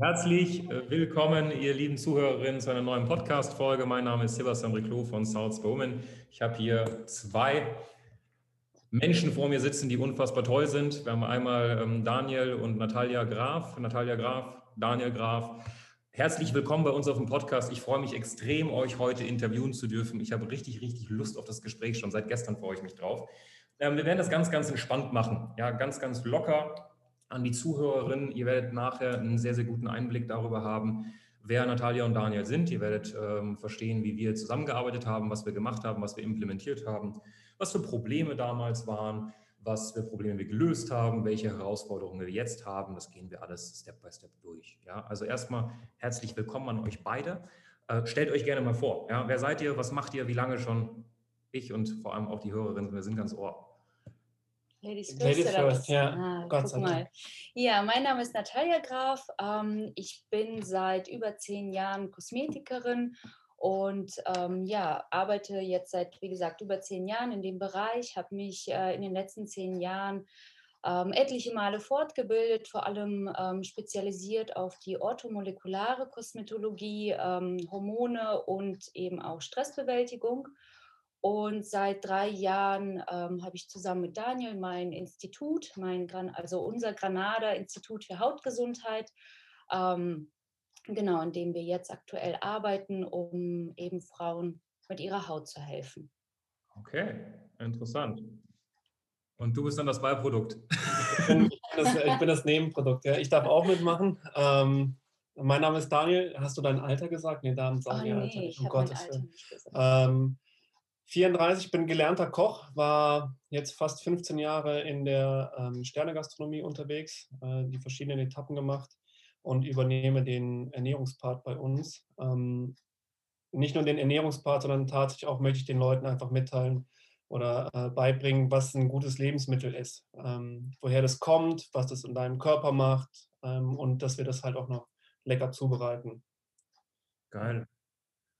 Herzlich äh, willkommen, ihr lieben Zuhörerinnen, zu einer neuen Podcast-Folge. Mein Name ist Sebastian Riclo von South Bowman. Ich habe hier zwei Menschen vor mir sitzen, die unfassbar toll sind. Wir haben einmal ähm, Daniel und Natalia Graf. Natalia Graf, Daniel Graf. Herzlich willkommen bei uns auf dem Podcast. Ich freue mich extrem, euch heute interviewen zu dürfen. Ich habe richtig, richtig Lust auf das Gespräch. Schon seit gestern freue ich mich drauf. Ähm, wir werden das ganz, ganz entspannt machen. Ja, ganz, ganz locker an die Zuhörerinnen. Ihr werdet nachher einen sehr, sehr guten Einblick darüber haben, wer Natalia und Daniel sind. Ihr werdet ähm, verstehen, wie wir zusammengearbeitet haben, was wir gemacht haben, was wir implementiert haben, was für Probleme damals waren, was für Probleme wir gelöst haben, welche Herausforderungen wir jetzt haben. Das gehen wir alles Step by Step durch. Ja, also erstmal herzlich willkommen an euch beide. Äh, stellt euch gerne mal vor. Ja, wer seid ihr? Was macht ihr? Wie lange schon? Ich und vor allem auch die Hörerinnen, wir sind ganz ohr. Ladies first. Ladies first, ja. Ah, Gott sei Dank. Ja, mein Name ist Natalia Graf. Ähm, ich bin seit über zehn Jahren Kosmetikerin und ähm, ja, arbeite jetzt seit, wie gesagt, über zehn Jahren in dem Bereich, habe mich äh, in den letzten zehn Jahren ähm, etliche Male fortgebildet, vor allem ähm, spezialisiert auf die orthomolekulare Kosmetologie, ähm, Hormone und eben auch Stressbewältigung. Und seit drei Jahren ähm, habe ich zusammen mit Daniel mein Institut, mein also unser Granada Institut für Hautgesundheit, ähm, genau, in dem wir jetzt aktuell arbeiten, um eben Frauen mit ihrer Haut zu helfen. Okay, interessant. Und du bist dann das Beiprodukt. Ich bin, ich bin, das, ich bin das, Nebenprodukt. Ja. Ich darf auch mitmachen. Ähm, mein Name ist Daniel. Hast du dein Alter gesagt? Nee, Damen sagen oh, nee, Alter. Um Gottes Willen. 34, bin gelernter Koch, war jetzt fast 15 Jahre in der ähm, Sternegastronomie unterwegs, äh, die verschiedenen Etappen gemacht und übernehme den Ernährungspart bei uns. Ähm, nicht nur den Ernährungspart, sondern tatsächlich auch möchte ich den Leuten einfach mitteilen oder äh, beibringen, was ein gutes Lebensmittel ist, ähm, woher das kommt, was das in deinem Körper macht ähm, und dass wir das halt auch noch lecker zubereiten. Geil.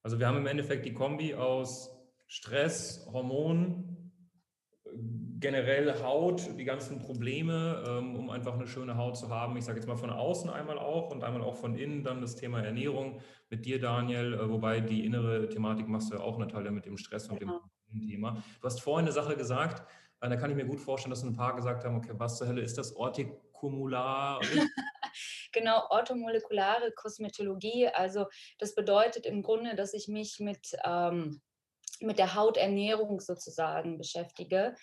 Also wir haben im Endeffekt die Kombi aus Stress, Hormon, generell Haut, die ganzen Probleme, ähm, um einfach eine schöne Haut zu haben. Ich sage jetzt mal von außen einmal auch und einmal auch von innen dann das Thema Ernährung mit dir, Daniel, äh, wobei die innere Thematik machst du ja auch, Natalia, mit dem Stress und genau. dem Thema. Du hast vorhin eine Sache gesagt, äh, da kann ich mir gut vorstellen, dass ein paar gesagt haben, okay, was zur Hölle ist das Ortikumular? genau, orthomolekulare Kosmetologie. Also das bedeutet im Grunde, dass ich mich mit ähm, mit der Hauternährung sozusagen beschäftige,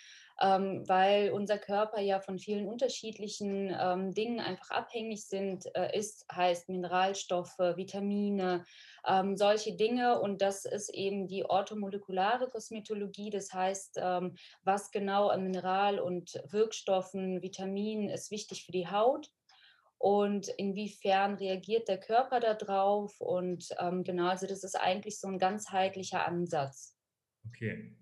ähm, weil unser Körper ja von vielen unterschiedlichen ähm, Dingen einfach abhängig sind, äh, ist, heißt Mineralstoffe, Vitamine, ähm, solche Dinge. Und das ist eben die orthomolekulare Kosmetologie, das heißt, ähm, was genau an Mineral- und Wirkstoffen, Vitaminen ist wichtig für die Haut und inwiefern reagiert der Körper darauf. Und ähm, genau, also das ist eigentlich so ein ganzheitlicher Ansatz. Okay.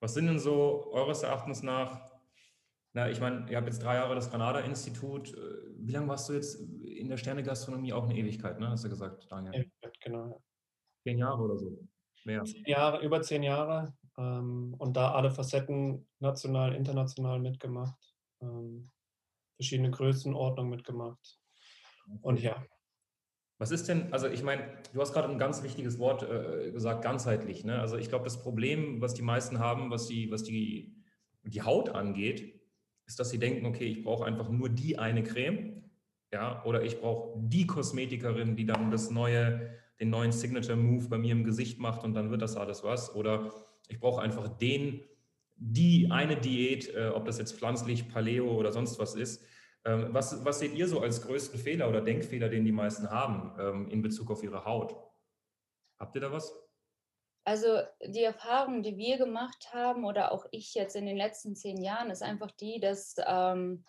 Was sind denn so eures Erachtens nach, na, ich meine, ihr habt jetzt drei Jahre das Granada-Institut. Äh, wie lange warst du jetzt in der Sternegastronomie? Auch eine Ewigkeit, ne? Hast du gesagt, Daniel? Ewigkeit, genau. Zehn Jahre oder so? Mehr. Zehn Jahre, über zehn Jahre. Ähm, und da alle Facetten national, international mitgemacht. Ähm, verschiedene Größenordnungen mitgemacht. Und ja, was ist denn, also ich meine, du hast gerade ein ganz wichtiges Wort äh, gesagt, ganzheitlich. Ne? Also ich glaube, das Problem, was die meisten haben, was die, was die, die Haut angeht, ist, dass sie denken, okay, ich brauche einfach nur die eine Creme, ja, oder ich brauche die Kosmetikerin, die dann das neue, den neuen Signature Move bei mir im Gesicht macht und dann wird das alles was. Oder ich brauche einfach den, die eine Diät, äh, ob das jetzt pflanzlich, Paleo oder sonst was ist was, was seht ihr so als größten Fehler oder Denkfehler, den die meisten haben ähm, in Bezug auf ihre Haut? Habt ihr da was? Also die Erfahrung, die wir gemacht haben oder auch ich jetzt in den letzten zehn Jahren, ist einfach die, dass, ähm,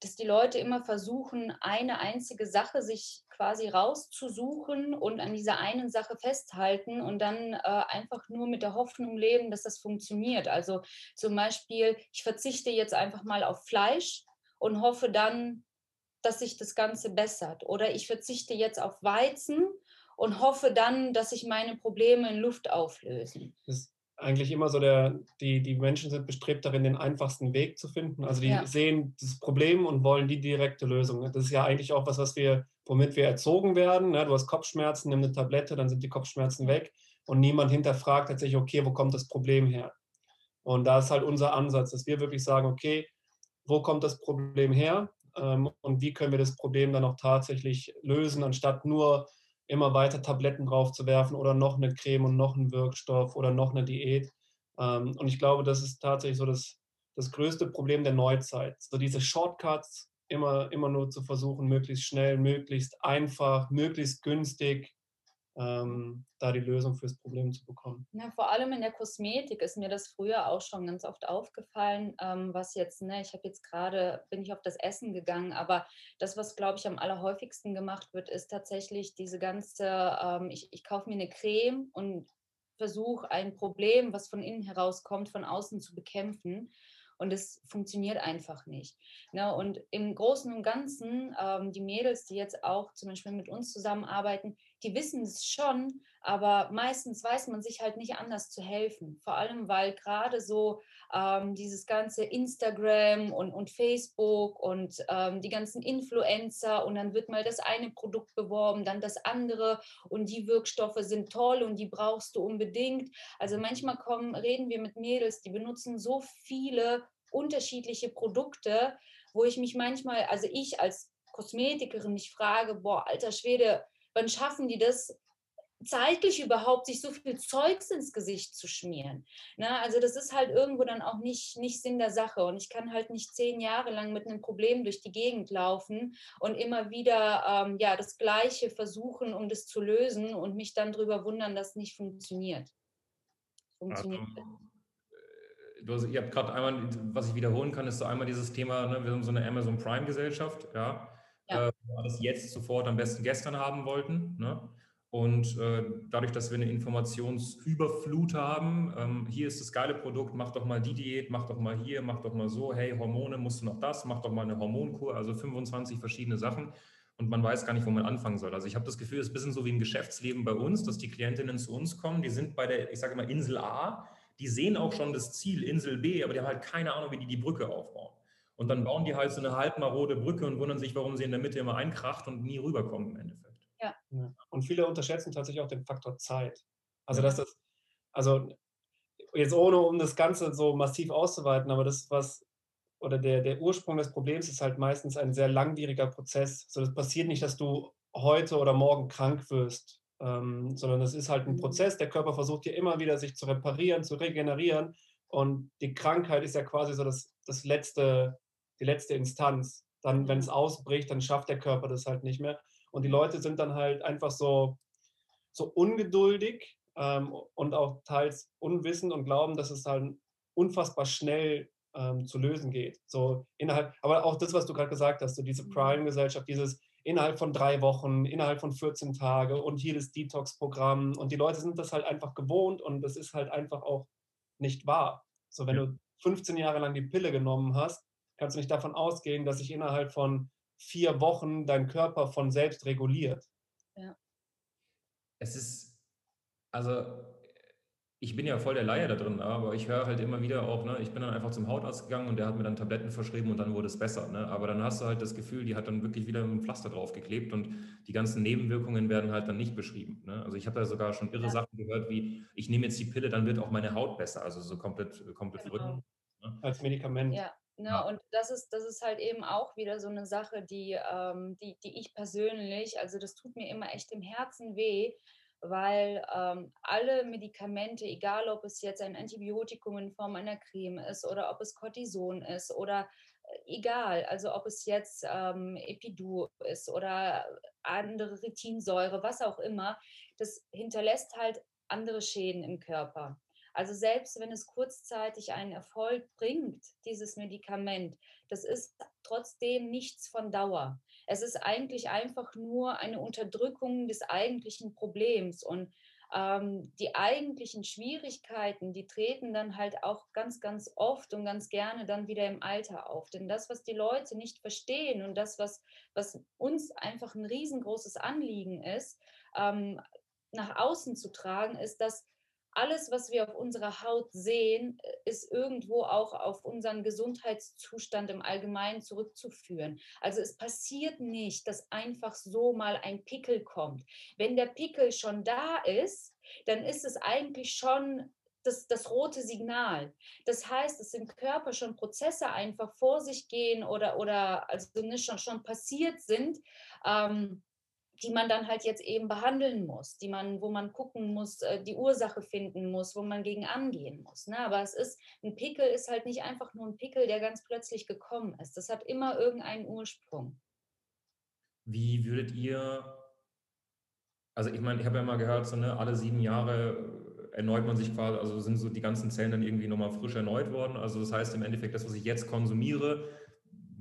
dass die Leute immer versuchen, eine einzige Sache sich quasi rauszusuchen und an dieser einen Sache festhalten und dann äh, einfach nur mit der Hoffnung leben, dass das funktioniert. Also zum Beispiel, ich verzichte jetzt einfach mal auf Fleisch und hoffe dann, dass sich das Ganze bessert. Oder ich verzichte jetzt auf Weizen und hoffe dann, dass sich meine Probleme in Luft auflösen. Das eigentlich immer so der, die, die Menschen sind bestrebt darin, den einfachsten Weg zu finden. Also die ja. sehen das Problem und wollen die direkte Lösung. Das ist ja eigentlich auch was, was wir, womit wir erzogen werden. Ne? Du hast Kopfschmerzen, nimm eine Tablette, dann sind die Kopfschmerzen weg. Und niemand hinterfragt tatsächlich, okay, wo kommt das Problem her? Und da ist halt unser Ansatz, dass wir wirklich sagen, okay, wo kommt das Problem her? Ähm, und wie können wir das Problem dann auch tatsächlich lösen, anstatt nur immer weiter Tabletten drauf zu werfen oder noch eine Creme und noch einen Wirkstoff oder noch eine Diät. Ähm, und ich glaube, das ist tatsächlich so das, das größte Problem der Neuzeit. So diese Shortcuts immer, immer nur zu versuchen, möglichst schnell, möglichst einfach, möglichst günstig ähm, da die Lösung fürs Problem zu bekommen. Ja, vor allem in der Kosmetik ist mir das früher auch schon ganz oft aufgefallen, ähm, was jetzt, ne, ich habe jetzt gerade, bin ich auf das Essen gegangen, aber das, was glaube ich am allerhäufigsten gemacht wird, ist tatsächlich diese ganze, ähm, ich, ich kaufe mir eine Creme und versuche ein Problem, was von innen herauskommt, von außen zu bekämpfen und es funktioniert einfach nicht. Ne? Und im Großen und Ganzen, ähm, die Mädels, die jetzt auch zum Beispiel mit uns zusammenarbeiten, die wissen es schon, aber meistens weiß man sich halt nicht anders zu helfen. Vor allem, weil gerade so ähm, dieses ganze Instagram und, und Facebook und ähm, die ganzen Influencer und dann wird mal das eine Produkt beworben, dann das andere und die Wirkstoffe sind toll und die brauchst du unbedingt. Also manchmal kommen, reden wir mit Mädels, die benutzen so viele unterschiedliche Produkte, wo ich mich manchmal, also ich als Kosmetikerin mich frage, boah, alter Schwede, wann schaffen die das zeitlich überhaupt, sich so viel Zeugs ins Gesicht zu schmieren. Na, ne? also das ist halt irgendwo dann auch nicht, nicht Sinn der Sache. Und ich kann halt nicht zehn Jahre lang mit einem Problem durch die Gegend laufen und immer wieder ähm, ja, das Gleiche versuchen, um das zu lösen und mich dann darüber wundern, dass es nicht funktioniert. Funktioniert. Also, du hast, ihr habt gerade einmal, was ich wiederholen kann, ist so einmal dieses Thema, ne, wir haben so eine Amazon Prime-Gesellschaft, ja, ja. Äh, alles jetzt sofort am besten gestern haben wollten. Ne? Und äh, dadurch, dass wir eine Informationsüberflut haben, ähm, hier ist das geile Produkt, mach doch mal die Diät, mach doch mal hier, mach doch mal so, hey, Hormone, musst du noch das, mach doch mal eine Hormonkur, also 25 verschiedene Sachen und man weiß gar nicht, wo man anfangen soll. Also ich habe das Gefühl, es ist ein bisschen so wie im Geschäftsleben bei uns, dass die Klientinnen zu uns kommen, die sind bei der, ich sage immer Insel A, die sehen auch schon das Ziel Insel B, aber die haben halt keine Ahnung, wie die die Brücke aufbauen. Und dann bauen die halt so eine halbmarode Brücke und wundern sich, warum sie in der Mitte immer einkracht und nie rüberkommen im Endeffekt. Ja. Und viele unterschätzen tatsächlich auch den Faktor Zeit. Also, ja. dass das, also jetzt ohne, um das Ganze so massiv auszuweiten, aber das, was, oder der, der Ursprung des Problems ist halt meistens ein sehr langwieriger Prozess. So, das passiert nicht, dass du heute oder morgen krank wirst ähm, sondern es ist halt ein mhm. Prozess. Der Körper versucht ja immer wieder, sich zu reparieren, zu regenerieren. Und die Krankheit ist ja quasi so das, das letzte, die letzte Instanz. Dann, wenn es ausbricht, dann schafft der Körper das halt nicht mehr. Und die Leute sind dann halt einfach so, so ungeduldig ähm, und auch teils unwissend und glauben, dass es halt unfassbar schnell ähm, zu lösen geht. So innerhalb, aber auch das, was du gerade gesagt hast, so diese mhm. Prime-Gesellschaft, dieses innerhalb von drei Wochen, innerhalb von 14 Tagen und hier das Detox-Programm. Und die Leute sind das halt einfach gewohnt und das ist halt einfach auch nicht wahr. So, wenn ja. du 15 Jahre lang die Pille genommen hast, kannst du nicht davon ausgehen, dass sich innerhalb von vier Wochen dein Körper von selbst reguliert. Ja. Es ist, also ich bin ja voll der Laie da drin, aber ich höre halt immer wieder auch, ne, ich bin dann einfach zum Hautarzt gegangen und der hat mir dann Tabletten verschrieben und dann wurde es besser. Ne? Aber dann hast du halt das Gefühl, die hat dann wirklich wieder ein Pflaster draufgeklebt und die ganzen Nebenwirkungen werden halt dann nicht beschrieben. Ne? Also ich habe da sogar schon irre ja. Sachen gehört, wie ich nehme jetzt die Pille, dann wird auch meine Haut besser. Also so komplett, komplett genau. verrückt. Ne? Als Medikament. Ja. Ne, ja. Und das ist, das ist halt eben auch wieder so eine Sache, die, ähm, die, die ich persönlich, also das tut mir immer echt im Herzen weh, weil ähm, alle Medikamente, egal ob es jetzt ein Antibiotikum in Form einer Creme ist oder ob es Cortison ist oder äh, egal, also ob es jetzt ähm, Epidur ist oder andere Retinsäure, was auch immer, das hinterlässt halt andere Schäden im Körper. Also selbst wenn es kurzzeitig einen Erfolg bringt, dieses Medikament, das ist trotzdem nichts von Dauer. Es ist eigentlich einfach nur eine Unterdrückung des eigentlichen Problems. Und ähm, die eigentlichen Schwierigkeiten, die treten dann halt auch ganz, ganz oft und ganz gerne dann wieder im Alter auf. Denn das, was die Leute nicht verstehen und das, was, was uns einfach ein riesengroßes Anliegen ist, ähm, nach außen zu tragen, ist, dass alles, was wir auf unserer Haut sehen, ist irgendwo auch auf unseren Gesundheitszustand im Allgemeinen zurückzuführen. Also es passiert nicht, dass einfach so mal ein Pickel kommt. Wenn der Pickel schon da ist, dann ist es eigentlich schon das, das rote Signal. Das heißt, dass im Körper schon Prozesse einfach vor sich gehen oder, oder also nicht schon, schon passiert sind. Ähm, die man dann halt jetzt eben behandeln muss, die man, wo man gucken muss, äh, die Ursache finden muss, wo man gegen angehen muss. Ne? Aber es ist, ein Pickel ist halt nicht einfach nur ein Pickel, der ganz plötzlich gekommen ist. Das hat immer irgendeinen Ursprung. Wie würdet ihr, also ich meine, ich habe ja mal gehört, so, ne, alle sieben Jahre erneut man sich quasi, also sind so die ganzen Zellen dann irgendwie nochmal frisch erneut worden. Also das heißt im Endeffekt, das, was ich jetzt konsumiere,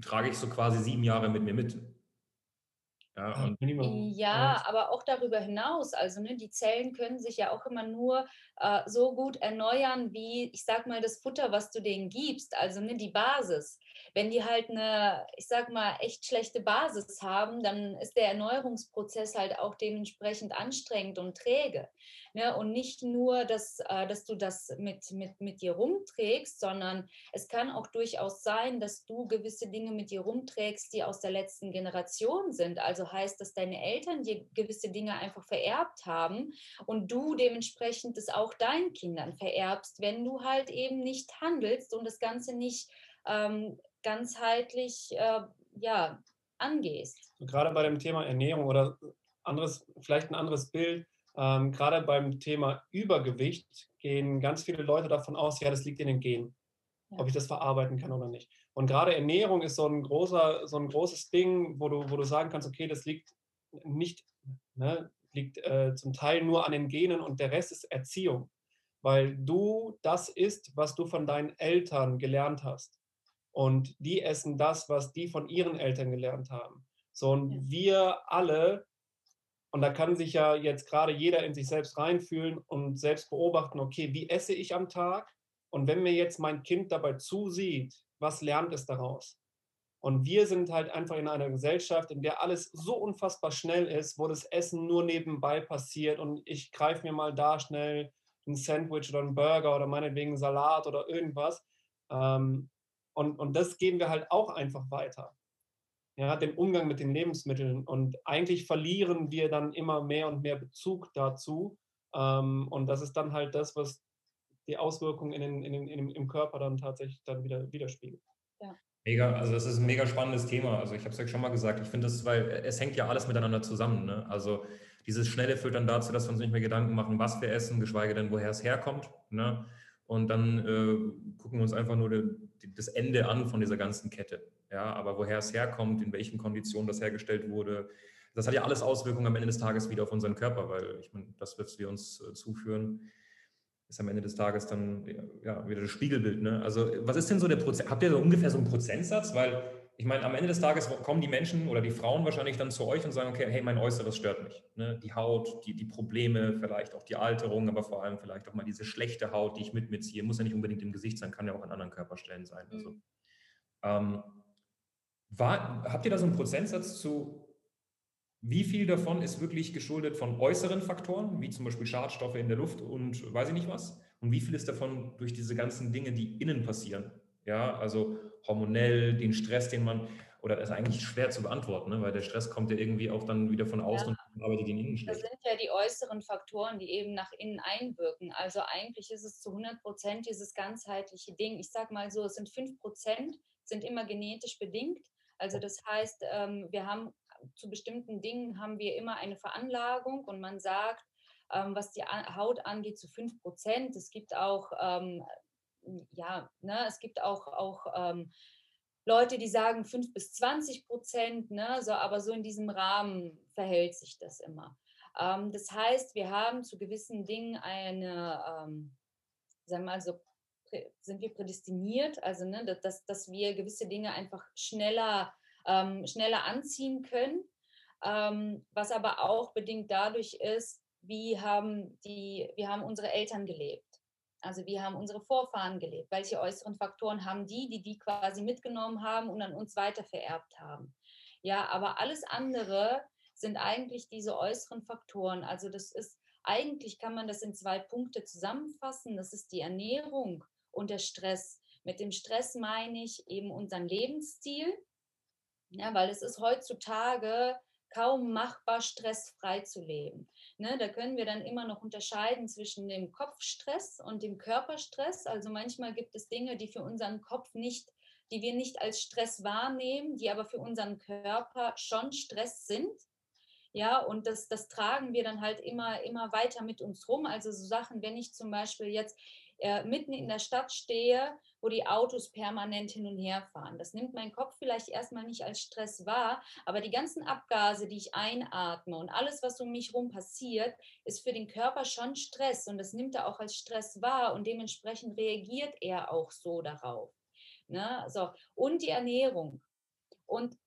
trage ich so quasi sieben Jahre mit mir mit. Ja, ja, aber auch darüber hinaus. Also ne, die Zellen können sich ja auch immer nur äh, so gut erneuern, wie ich sag mal das Futter, was du denen gibst. Also ne, die Basis. Wenn die halt eine, ich sag mal, echt schlechte Basis haben, dann ist der Erneuerungsprozess halt auch dementsprechend anstrengend und träge. Ne? Und nicht nur, dass, äh, dass du das mit, mit, mit dir rumträgst, sondern es kann auch durchaus sein, dass du gewisse Dinge mit dir rumträgst, die aus der letzten Generation sind. Also heißt, dass deine Eltern dir gewisse Dinge einfach vererbt haben und du dementsprechend es auch deinen Kindern vererbst, wenn du halt eben nicht handelst und das Ganze nicht ähm, ganzheitlich äh, ja, angehst. Gerade bei dem Thema Ernährung oder anderes, vielleicht ein anderes Bild, ähm, gerade beim Thema Übergewicht gehen ganz viele Leute davon aus, ja, das liegt in den Genen, ja. ob ich das verarbeiten kann oder nicht. Und gerade Ernährung ist so ein, großer, so ein großes Ding, wo du, wo du sagen kannst, okay, das liegt nicht, ne, liegt äh, zum Teil nur an den Genen und der Rest ist Erziehung, weil du das isst, was du von deinen Eltern gelernt hast. Und die essen das, was die von ihren Eltern gelernt haben. So, und ja. wir alle und da kann sich ja jetzt gerade jeder in sich selbst reinfühlen und selbst beobachten, okay, wie esse ich am Tag? Und wenn mir jetzt mein Kind dabei zusieht, was lernt es daraus? Und wir sind halt einfach in einer Gesellschaft, in der alles so unfassbar schnell ist, wo das Essen nur nebenbei passiert und ich greife mir mal da schnell ein Sandwich oder einen Burger oder meinetwegen Salat oder irgendwas. Ähm, und, und das geben wir halt auch einfach weiter ja, den Umgang mit den Lebensmitteln. Und eigentlich verlieren wir dann immer mehr und mehr Bezug dazu. Ähm, und das ist dann halt das, was die Auswirkungen in den, in den, in dem, im Körper dann tatsächlich dann wieder widerspiegelt. Ja. Mega, also das ist ein mega spannendes Thema. Also ich habe es ja schon mal gesagt, ich finde das, weil es hängt ja alles miteinander zusammen. Ne? Also dieses Schnelle führt dann dazu, dass wir uns nicht mehr Gedanken machen, was wir essen, geschweige denn, woher es herkommt. Ne? Und dann äh, gucken wir uns einfach nur de, de, das Ende an von dieser ganzen Kette. Ja, aber woher es herkommt, in welchen Konditionen das hergestellt wurde, das hat ja alles Auswirkungen am Ende des Tages wieder auf unseren Körper, weil ich meine, das, was wir uns äh, zuführen, ist am Ende des Tages dann ja, wieder das Spiegelbild. Ne? Also was ist denn so der Prozent? Habt ihr so ungefähr so einen Prozentsatz? Weil ich meine, am Ende des Tages kommen die Menschen oder die Frauen wahrscheinlich dann zu euch und sagen, okay, hey, mein Äußeres stört mich. Ne? Die Haut, die, die Probleme, vielleicht auch die Alterung, aber vor allem vielleicht auch mal diese schlechte Haut, die ich mit mir ziehe. Muss ja nicht unbedingt im Gesicht sein, kann ja auch an anderen Körperstellen sein. Also, ähm, war, habt ihr da so einen Prozentsatz zu, wie viel davon ist wirklich geschuldet von äußeren Faktoren, wie zum Beispiel Schadstoffe in der Luft und weiß ich nicht was? Und wie viel ist davon durch diese ganzen Dinge, die innen passieren? Ja, also hormonell, den Stress, den man, oder das ist eigentlich schwer zu beantworten, ne? weil der Stress kommt ja irgendwie auch dann wieder von außen ja. und arbeitet in innen schlecht. Das sind ja die äußeren Faktoren, die eben nach innen einwirken. Also eigentlich ist es zu 100 Prozent dieses ganzheitliche Ding. Ich sage mal so, es sind 5 Prozent, sind immer genetisch bedingt also das heißt, ähm, wir haben zu bestimmten Dingen haben wir immer eine Veranlagung und man sagt, ähm, was die Haut angeht, zu 5 Prozent. Es gibt auch, ähm, ja, ne, es gibt auch, auch Leute, die sagen 5 bis 20 Prozent, ne, so, aber so in diesem Rahmen verhält sich das immer. das heißt, wir haben zu gewissen Dingen eine sagen wir mal so, sind wir prädestiniert, also ne, dass, dass wir gewisse Dinge einfach schneller, ähm, schneller anziehen können, ähm, was aber auch bedingt dadurch ist, wie haben, die, wie haben unsere Eltern gelebt. Also wie haben unsere Vorfahren gelebt? Welche äußeren Faktoren haben die, die die quasi mitgenommen haben und an uns weiter vererbt haben? Ja, aber alles andere sind eigentlich diese äußeren Faktoren. Also das ist eigentlich kann man das in zwei Punkte zusammenfassen. Das ist die Ernährung und der Stress. Mit dem Stress meine ich eben unseren Lebensstil, ja, weil es ist heutzutage kaum machbar, stressfrei zu leben. Ne, da können wir dann immer noch unterscheiden zwischen dem Kopfstress und dem Körperstress. Also manchmal gibt es Dinge, die für unseren Kopf nicht, die wir nicht als Stress wahrnehmen, die aber für unseren Körper schon Stress sind. Ja, und das, das tragen wir dann halt immer, immer weiter mit uns rum. Also so Sachen, wenn ich zum Beispiel jetzt äh, mitten in der Stadt stehe, wo die Autos permanent hin und her fahren. Das nimmt mein Kopf vielleicht erstmal nicht als Stress wahr, aber die ganzen Abgase, die ich einatme und alles, was um mich herum passiert, ist für den Körper schon Stress und das nimmt er auch als Stress wahr und dementsprechend reagiert er auch so darauf. Ne? So. Und die Ernährung. Und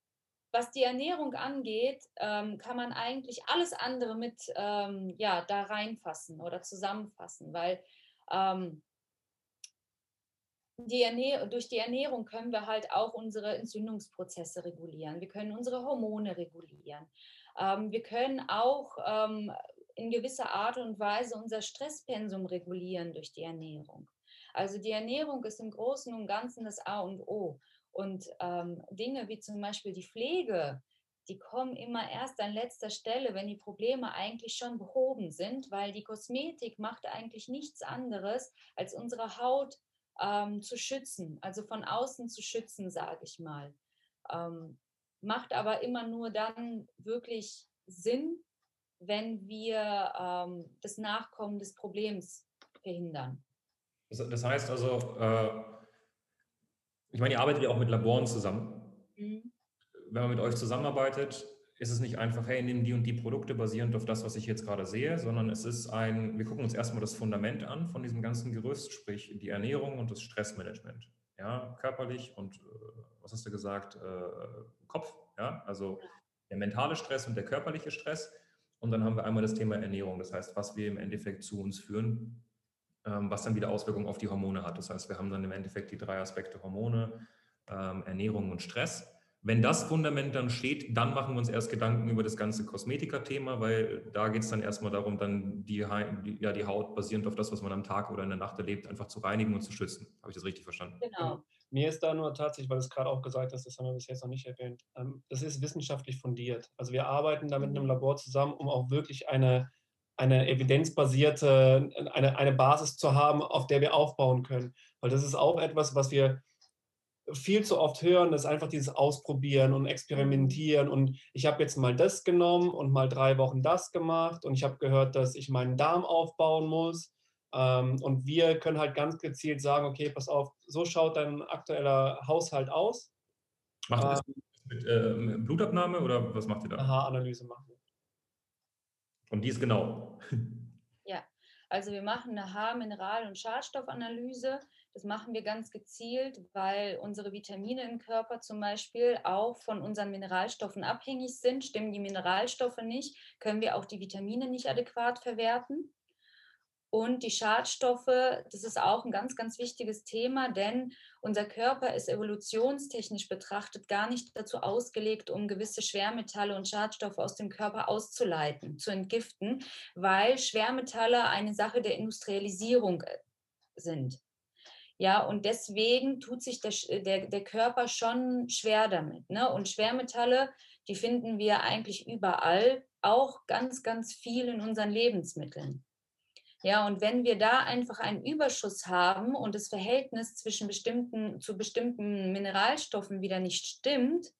was die Ernährung angeht, ähm, kann man eigentlich alles andere mit ähm, ja, da reinfassen oder zusammenfassen, weil ähm, durch die Ernährung können wir halt auch unsere Entzündungsprozesse regulieren. Wir können unsere Hormone regulieren. Ähm, wir können auch ähm, in gewisser Art und Weise unser Stresspensum regulieren durch die Ernährung. Also die Ernährung ist im Großen und Ganzen das A und O. Und ähm, Dinge wie zum Beispiel die Pflege, die kommen immer erst an letzter Stelle, wenn die Probleme eigentlich schon behoben sind, weil die Kosmetik macht eigentlich nichts anderes, als unsere Haut ähm, zu schützen, also von außen zu schützen, sage ich mal. Ähm, macht aber immer nur dann wirklich Sinn, wenn wir ähm, das Nachkommen des Problems verhindern. Das, heißt also, äh, ich meine, ihr arbeitet ja auch mit Laboren zusammen. Mhm wenn man mit euch zusammenarbeitet, ist es nicht einfach, hey, nimm die und die Produkte basierend auf das, was ich jetzt gerade sehe, sondern es ist ein, wir gucken uns erstmal das Fundament an von diesem ganzen Gerüst, sprich die Ernährung und das Stressmanagement. Ja, körperlich und, äh, was hast du gesagt, äh, Kopf, ja, also der mentale Stress und der körperliche Stress. Und dann haben wir einmal das Thema Ernährung, das heißt, was wir im Endeffekt zu uns führen, ähm, was dann wieder Auswirkungen auf die Hormone hat. Das heißt, wir haben dann im Endeffekt die drei Aspekte Hormone, ähm, Ernährung und Stress. Wenn das Fundament dann steht, dann machen wir uns erst Gedanken über das ganze Kosmetiker-Thema, weil da geht es dann erstmal darum, dann die, ja, die Haut basierend auf das, was man am Tag oder in der Nacht erlebt, einfach zu reinigen und zu schützen. Habe ich das richtig verstanden? Genau. Mir ist da nur tatsächlich, weil du es gerade auch gesagt hast, das haben wir bis jetzt noch nicht erwähnt, ähm, das ist wissenschaftlich fundiert. Also wir arbeiten da mit einem mhm. Labor zusammen, um auch wirklich eine, eine evidenzbasierte, eine, eine Basis zu haben, auf der wir aufbauen können. Weil das ist auch etwas, was wir viel zu oft hören, ist einfach dieses Ausprobieren und Experimentieren. Und ich habe jetzt mal das genommen und mal drei Wochen das gemacht. Und ich habe gehört, dass ich meinen Darm aufbauen muss. Ähm, und wir können halt ganz gezielt sagen, okay, pass auf, so schaut dein aktueller Haushalt aus. Macht ihr das ähm, mit äh, Blutabnahme oder was macht ihr da? Haaranalyse machen wir. Und die ist genau. Ja, also wir machen eine Haar-, Mineral- und Schadstoffanalyse das machen wir ganz gezielt, weil unsere Vitamine im Körper zum Beispiel auch von unseren Mineralstoffen abhängig sind. Stimmen die Mineralstoffe nicht, können wir auch die Vitamine nicht adäquat verwerten. Und die Schadstoffe, das ist auch ein ganz, ganz wichtiges Thema, denn unser Körper ist evolutionstechnisch betrachtet gar nicht dazu ausgelegt, um gewisse Schwermetalle und Schadstoffe aus dem Körper auszuleiten, zu entgiften, weil Schwermetalle eine Sache der Industrialisierung sind. Ja, und deswegen tut sich der, der, der Körper schon schwer damit. Ne? Und Schwermetalle, die finden wir eigentlich überall, auch ganz, ganz viel in unseren Lebensmitteln. Ja, und wenn wir da einfach einen Überschuss haben und das Verhältnis zwischen bestimmten, zu bestimmten Mineralstoffen wieder nicht stimmt,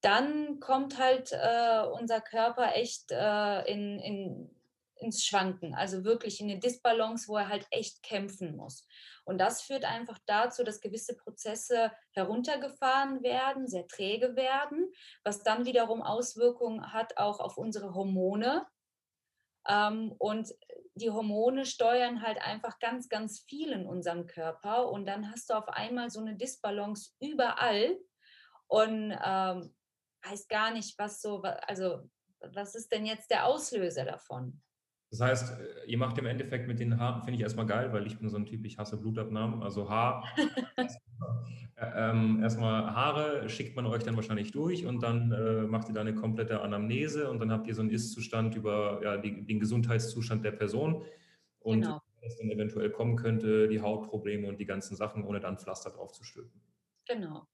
dann kommt halt äh, unser Körper echt äh, in, in, ins Schwanken, also wirklich in eine Disbalance, wo er halt echt kämpfen muss. Und das führt einfach dazu, dass gewisse Prozesse heruntergefahren werden, sehr träge werden, was dann wiederum Auswirkungen hat auch auf unsere Hormone. Ähm, und die Hormone steuern halt einfach ganz, ganz viel in unserem Körper. Und dann hast du auf einmal so eine Disbalance überall und ähm, weiß gar nicht, was so, also was ist denn jetzt der Auslöser davon? Das heißt, äh, ihr macht im Endeffekt mit den Haaren, finde ich erstmal geil, weil ich bin so ein Typ, ich hasse Blutabnahmen. Also Haar, äh, ähm, erstmal Haare schickt man euch dann wahrscheinlich durch und dann äh, macht ihr da eine komplette Anamnese und dann habt ihr so einen Ist-Zustand über ja, die, den Gesundheitszustand der Person und genau. was dann eventuell kommen könnte, die Hautprobleme und die ganzen Sachen, ohne dann Pflaster drauf zu stülpen. Genau.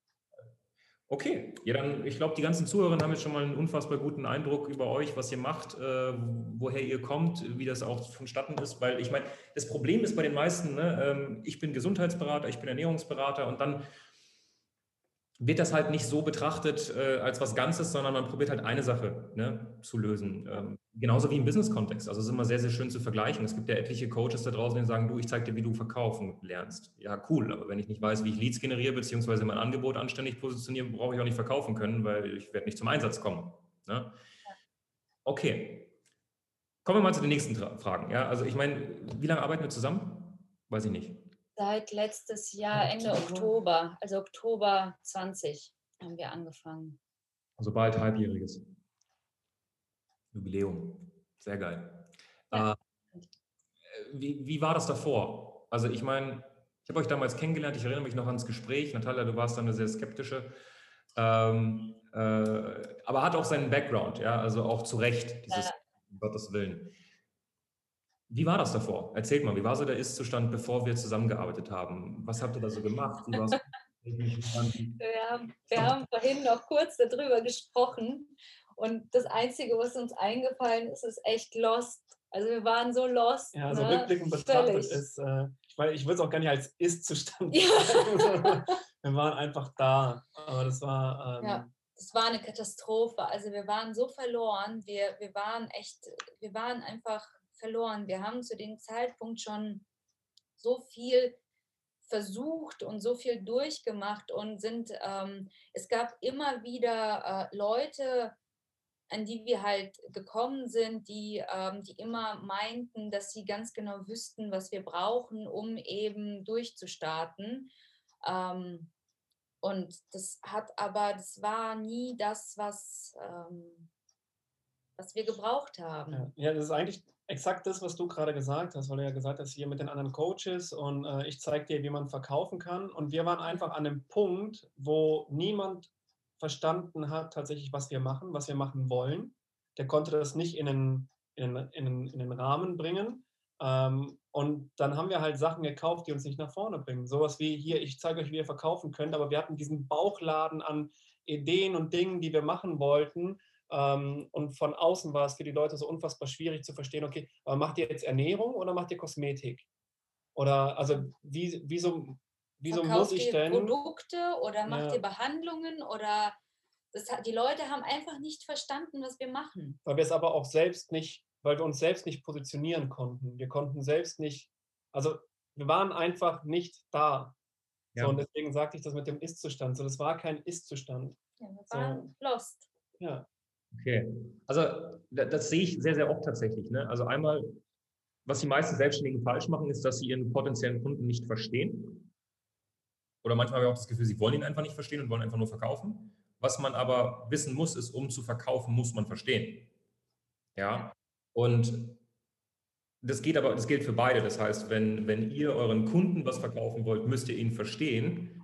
Okay, ja dann, ich glaube, die ganzen Zuhörer haben jetzt schon mal einen unfassbar guten Eindruck über euch, was ihr macht, äh, woher ihr kommt, wie das auch vonstatten ist, weil ich meine, das Problem ist bei den meisten, ne, ähm, ich bin Gesundheitsberater, ich bin Ernährungsberater und dann wird das halt nicht so betrachtet äh, als was Ganzes, sondern man probiert halt eine Sache ne, zu lösen. Ähm, genauso wie im Business-Kontext. Also es ist immer sehr, sehr schön zu vergleichen. Es gibt ja etliche Coaches da draußen, die sagen, du, ich zeige dir, wie du verkaufen lernst. Ja, cool, aber wenn ich nicht weiß, wie ich Leads generiere, beziehungsweise mein Angebot anständig positioniere, brauche ich auch nicht verkaufen können, weil ich werde nicht zum Einsatz kommen. Ne? Okay. Kommen wir mal zu den nächsten Fragen. Ja, also ich meine, wie lange arbeiten wir zusammen? Weiß ich nicht. Seit letztes Jahr, Ende Oktober, also Oktober 20 haben wir angefangen. Also bald halbjähriges Jubiläum. Sehr geil. Ja. Äh, wie, wie war das davor? Also ich meine, ich habe euch damals kennengelernt, ich erinnere mich noch ans Gespräch. Natalia, du warst dann eine sehr skeptische. Ähm, äh, aber hat auch seinen Background, ja, also auch zu Recht, dieses ja. um Gottes Willen. Wie war das davor? Erzählt mal, wie war so der Ist-Zustand, bevor wir zusammengearbeitet haben? Was habt ihr da so gemacht? wir, haben, wir haben vorhin noch kurz darüber gesprochen und das Einzige, was uns eingefallen ist, ist echt lost. Also wir waren so lost. Ja, also ne? rückblickend betrachtet ist, äh, ich, ich würde es auch gar nicht als Ist-Zustand ja. wir waren einfach da. Aber das war... Ähm, ja das war eine Katastrophe. Also wir waren so verloren, wir, wir waren echt, wir waren einfach verloren. Wir haben zu dem Zeitpunkt schon so viel versucht und so viel durchgemacht und sind, ähm, es gab immer wieder äh, Leute, an die wir halt gekommen sind, die, ähm, die immer meinten, dass sie ganz genau wüssten, was wir brauchen, um eben durchzustarten. Ähm, und das hat aber, das war nie das, was, ähm, was wir gebraucht haben. Ja, das ist eigentlich exakt das, was du gerade gesagt hast, weil du ja gesagt hast, hier mit den anderen Coaches und äh, ich zeige dir, wie man verkaufen kann. Und wir waren einfach an dem Punkt, wo niemand verstanden hat, tatsächlich, was wir machen, was wir machen wollen. Der konnte das nicht in den, in den, in den, in den Rahmen bringen. Ähm, und dann haben wir halt Sachen gekauft, die uns nicht nach vorne bringen. Sowas wie hier, ich zeige euch, wie ihr verkaufen könnt, aber wir hatten diesen Bauchladen an Ideen und Dingen, die wir machen wollten. Ähm, und von außen war es für die Leute so unfassbar schwierig zu verstehen, okay, aber macht ihr jetzt Ernährung oder macht ihr Kosmetik? Oder also wie, wieso, wieso muss ich denn. Produkte oder macht ja. ihr Behandlungen oder das, die Leute haben einfach nicht verstanden, was wir machen. Weil wir es aber auch selbst nicht, weil wir uns selbst nicht positionieren konnten. Wir konnten selbst nicht, also wir waren einfach nicht da. Ja. So, und deswegen sagte ich das mit dem Ist-Zustand. So, das war kein Ist-Zustand. Ja, wir waren so. lost. Ja. Okay, also das, sehe ich sehr, sehr oft tatsächlich. Ne? Also einmal, was die meisten Selbstständigen falsch machen, ist, dass sie ihren potenziellen Kunden nicht verstehen. Oder manchmal habe ich auch das Gefühl, sie wollen ihn einfach nicht verstehen und wollen einfach nur verkaufen. Was man aber wissen muss, ist, um zu verkaufen, muss man verstehen. Ja, und das geht aber, das gilt für beide. Das heißt, wenn, wenn ihr euren Kunden was verkaufen wollt, müsst ihr ihn verstehen.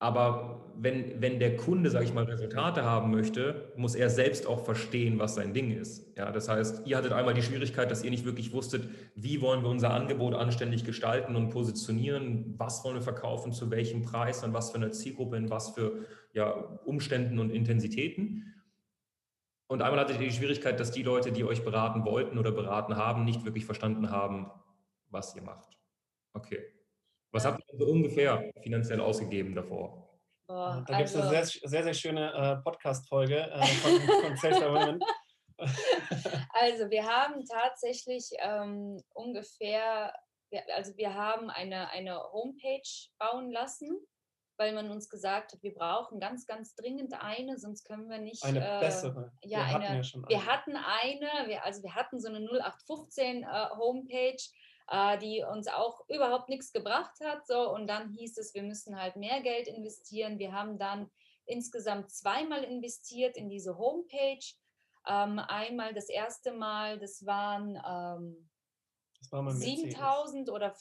Aber wenn, wenn der Kunde, sage ich mal, Resultate haben möchte, muss er selbst auch verstehen, was sein Ding ist. Ja, das heißt, ihr hattet einmal die Schwierigkeit, dass ihr nicht wirklich wusstet, wie wollen wir unser Angebot anständig gestalten und positionieren, was wollen wir verkaufen, zu welchem Preis, an was für einer Zielgruppe, in was für ja, Umständen und Intensitäten. Und einmal hattet ihr die Schwierigkeit, dass die Leute, die euch beraten wollten oder beraten haben, nicht wirklich verstanden haben, was ihr macht. Okay. Was habt ihr so ungefähr finanziell ausgegeben davor? Boah, da gibt es eine sehr, sehr, sehr schöne äh, Podcast-Folge äh, von, von Women. also wir haben tatsächlich ähm, ungefähr, also wir haben eine, eine Homepage bauen lassen weil man uns gesagt hat, wir brauchen ganz, ganz dringend eine, sonst können wir nicht. Eine äh, bessere. Ja, wir eine, hatten ja schon eine. Wir hatten eine, wir, also wir hatten so eine 0815 äh, Homepage, äh, die uns auch überhaupt nichts gebracht hat. So, und dann hieß es, wir müssen halt mehr Geld investieren. Wir haben dann insgesamt zweimal investiert in diese Homepage. Ähm, einmal das erste Mal, das waren ähm, 7.000 oder,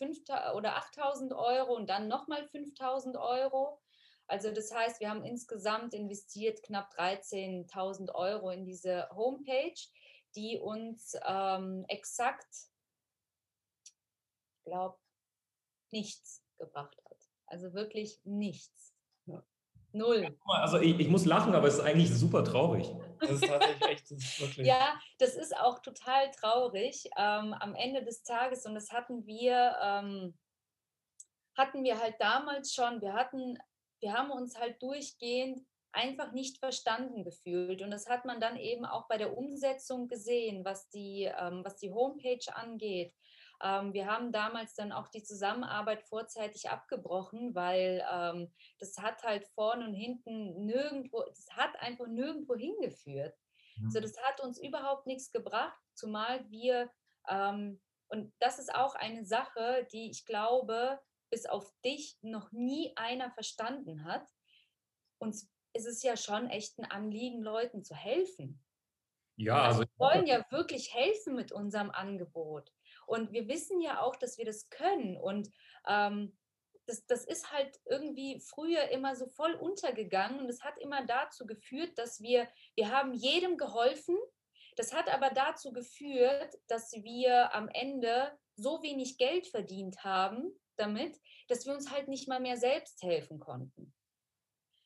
oder 8.000 Euro und dann nochmal 5.000 Euro. Also das heißt, wir haben insgesamt investiert knapp 13.000 Euro in diese Homepage, die uns ähm, exakt, glaube, nichts gebracht hat. Also wirklich nichts. Null. Also ich, ich, muss lachen, aber es ist eigentlich super traurig. Das ist tatsächlich echt, das ist wirklich. Ja, das ist auch total traurig ähm, am Ende des Tages. Und das hatten wir, ähm, hatten wir halt damals schon. Wir hatten, wir haben uns halt durchgehend einfach nicht verstanden gefühlt. Und das hat man dann eben auch bei der Umsetzung gesehen, was die, ähm, was die Homepage angeht. Ähm, wir haben damals dann auch die Zusammenarbeit vorzeitig abgebrochen, weil ähm, das hat halt vorne und hinten nirgendwo, das hat einfach nirgendwo hingeführt. Mhm. Also das hat uns überhaupt nichts gebracht, zumal wir, ähm, und das ist auch eine Sache, die ich glaube, bis auf dich noch nie einer verstanden hat. Uns ist es ja schon echt ein Anliegen, Leuten zu helfen. Ja, also, also wir wollen ja wirklich helfen mit unserem Angebot. Und wir wissen ja auch, dass wir das können. Und ähm, das, das ist halt irgendwie früher immer so voll untergegangen. Und es hat immer dazu geführt, dass wir, wir haben jedem geholfen. Das hat aber dazu geführt, dass wir am Ende so wenig Geld verdient haben damit, dass wir uns halt nicht mal mehr selbst helfen konnten.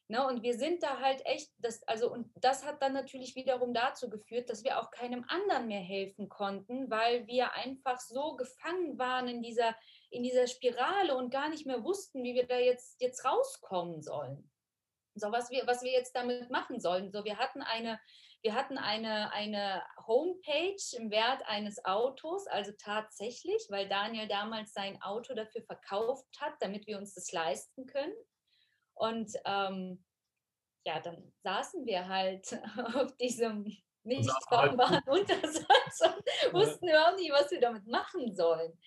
Ne, und wir sind da halt echt, das, also, und das hat dann natürlich wiederum dazu geführt, dass wir auch keinem anderen mehr helfen konnten, weil wir einfach so gefangen waren in dieser, in dieser Spirale und gar nicht mehr wussten, wie wir da jetzt, jetzt rauskommen sollen. So, was wir, was wir jetzt damit machen sollen. So, wir hatten eine, wir hatten eine, eine Homepage im Wert eines Autos, also tatsächlich, weil Daniel damals sein Auto dafür verkauft hat, damit wir uns das leisten können. Und ähm, ja, dann saßen wir halt auf diesem nicht fahrbaren halt Untersatz und wussten überhaupt nicht, was wir damit machen sollen.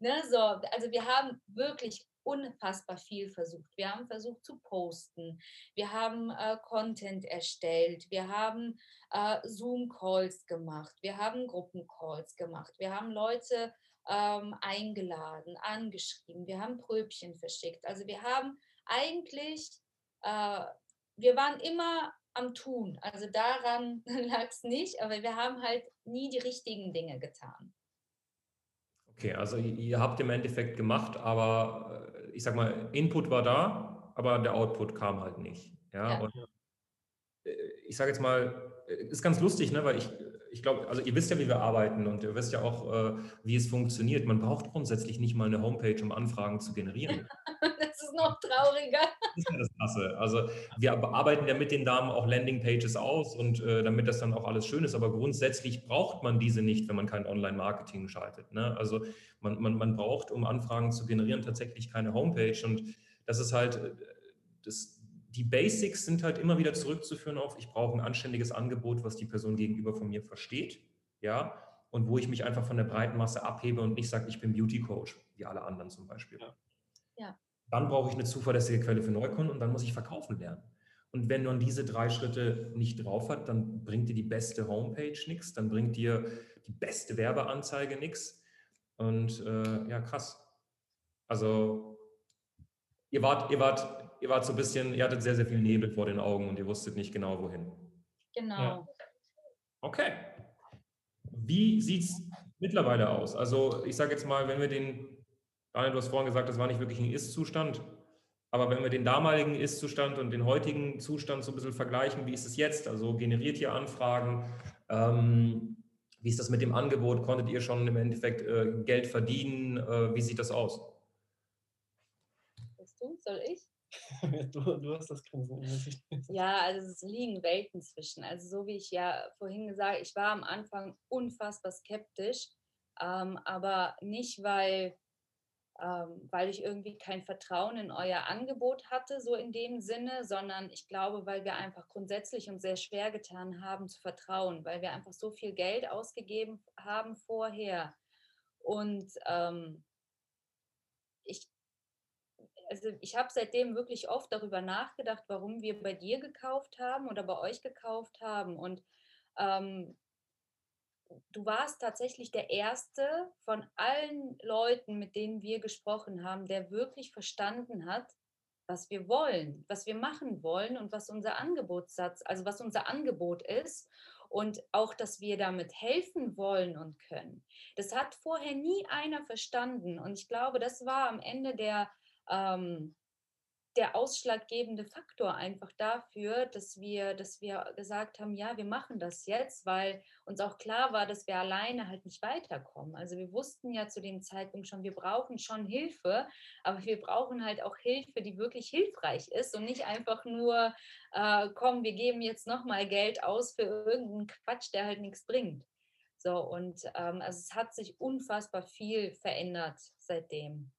Ne, so, also wir haben wirklich unfassbar viel versucht. Wir haben versucht zu posten, wir haben äh, Content erstellt, wir haben äh, Zoom-Calls gemacht, wir haben Gruppen-Calls gemacht, wir haben Leute ähm, eingeladen, angeschrieben, wir haben Pröbchen verschickt. Also wir haben eigentlich, äh, wir waren immer am Tun. Also daran lag es nicht, aber wir haben halt nie die richtigen Dinge getan. Okay, also ihr habt im Endeffekt gemacht, aber äh, ich sag mal, Input war da, aber der Output kam halt nicht. Ja, ja. Und äh, ich sage jetzt mal, äh, ist ganz lustig, ne, weil ich ich glaube, also ihr wisst ja, wie wir arbeiten und ihr wisst ja auch, äh, wie es funktioniert. Man braucht grundsätzlich nicht mal eine Homepage, um Anfragen zu generieren. das ist noch trauriger. Das ist ja das Klasse. Also wir arbeiten ja mit den Damen auch Landingpages aus und äh, damit das dann auch alles schön ist. Aber grundsätzlich braucht man diese nicht, wenn man kein Online-Marketing schaltet. Ne? Also man, man, man braucht, um Anfragen zu generieren, tatsächlich keine Homepage. Und das ist halt äh, das, die Basics sind halt immer wieder zurückzuführen auf, ich brauche ein anständiges Angebot, was die Person gegenüber von mir versteht, ja, und wo ich mich einfach von der breiten Masse abhebe und nicht sage, ich bin Beauty Coach, wie alle anderen zum Beispiel. Ja. ja. Dann brauche ich eine zuverlässige Quelle für Neukunden und dann muss ich verkaufen lernen. Und wenn man diese drei Schritte nicht drauf hat, dann bringt dir die beste Homepage nichts, dann bringt dir die beste Werbeanzeige nichts. Und äh, ja, krass. Also ihr wart, ihr wart ihr wart so ein bisschen, ihr hattet sehr, sehr viel Nebel vor den Augen und ihr wusstet nicht genau, wohin. Genau. Ja. Okay. Wie sieht es mittlerweile aus? Also ich sage jetzt mal, wenn wir den, Daniel, du hast vorhin gesagt, das war nicht wirklich ein Ist-Zustand, aber wenn wir den damaligen Ist-Zustand und den heutigen Zustand so ein bisschen vergleichen, wie ist es jetzt? Also generiert ihr Anfragen? Ähm, wie ist das mit dem Angebot? Konntet ihr schon im Endeffekt äh, Geld verdienen? Äh, wie sieht das aus? Bist du? Soll ich? du, du hast das Grinsen. Ja, also es liegen Welten zwischen. Also so wie ich ja vorhin gesagt, ich war am Anfang unfassbar skeptisch, ähm, aber nicht weil ähm, weil ich irgendwie kein Vertrauen in euer Angebot hatte, so in dem Sinne, sondern ich glaube, weil wir einfach grundsätzlich uns sehr schwer getan haben zu vertrauen, weil wir einfach so viel Geld ausgegeben haben vorher. Und ähm, ich, also ich habe seitdem wirklich oft darüber nachgedacht, warum wir bei dir gekauft haben oder bei euch gekauft haben. Und ähm, du warst tatsächlich der Erste von allen Leuten, mit denen wir gesprochen haben, der wirklich verstanden hat, was wir wollen, was wir machen wollen und was unser Angebotssatz, also was unser Angebot ist und auch, dass wir damit helfen wollen und können. Das hat vorher nie einer verstanden und ich glaube, das war am Ende der, ähm, der ausschlaggebende Faktor einfach dafür, dass wir, dass wir gesagt haben, ja, wir machen das jetzt, weil uns auch klar war, dass wir alleine halt nicht weiterkommen. Also wir wussten ja zu dem Zeitpunkt schon, wir brauchen schon Hilfe, aber wir brauchen halt auch Hilfe, die wirklich hilfreich ist und nicht einfach nur, äh, komm, wir geben jetzt nochmal Geld aus für irgendeinen Quatsch, der halt nichts bringt. So, und ähm, also es hat sich unfassbar viel verändert seitdem.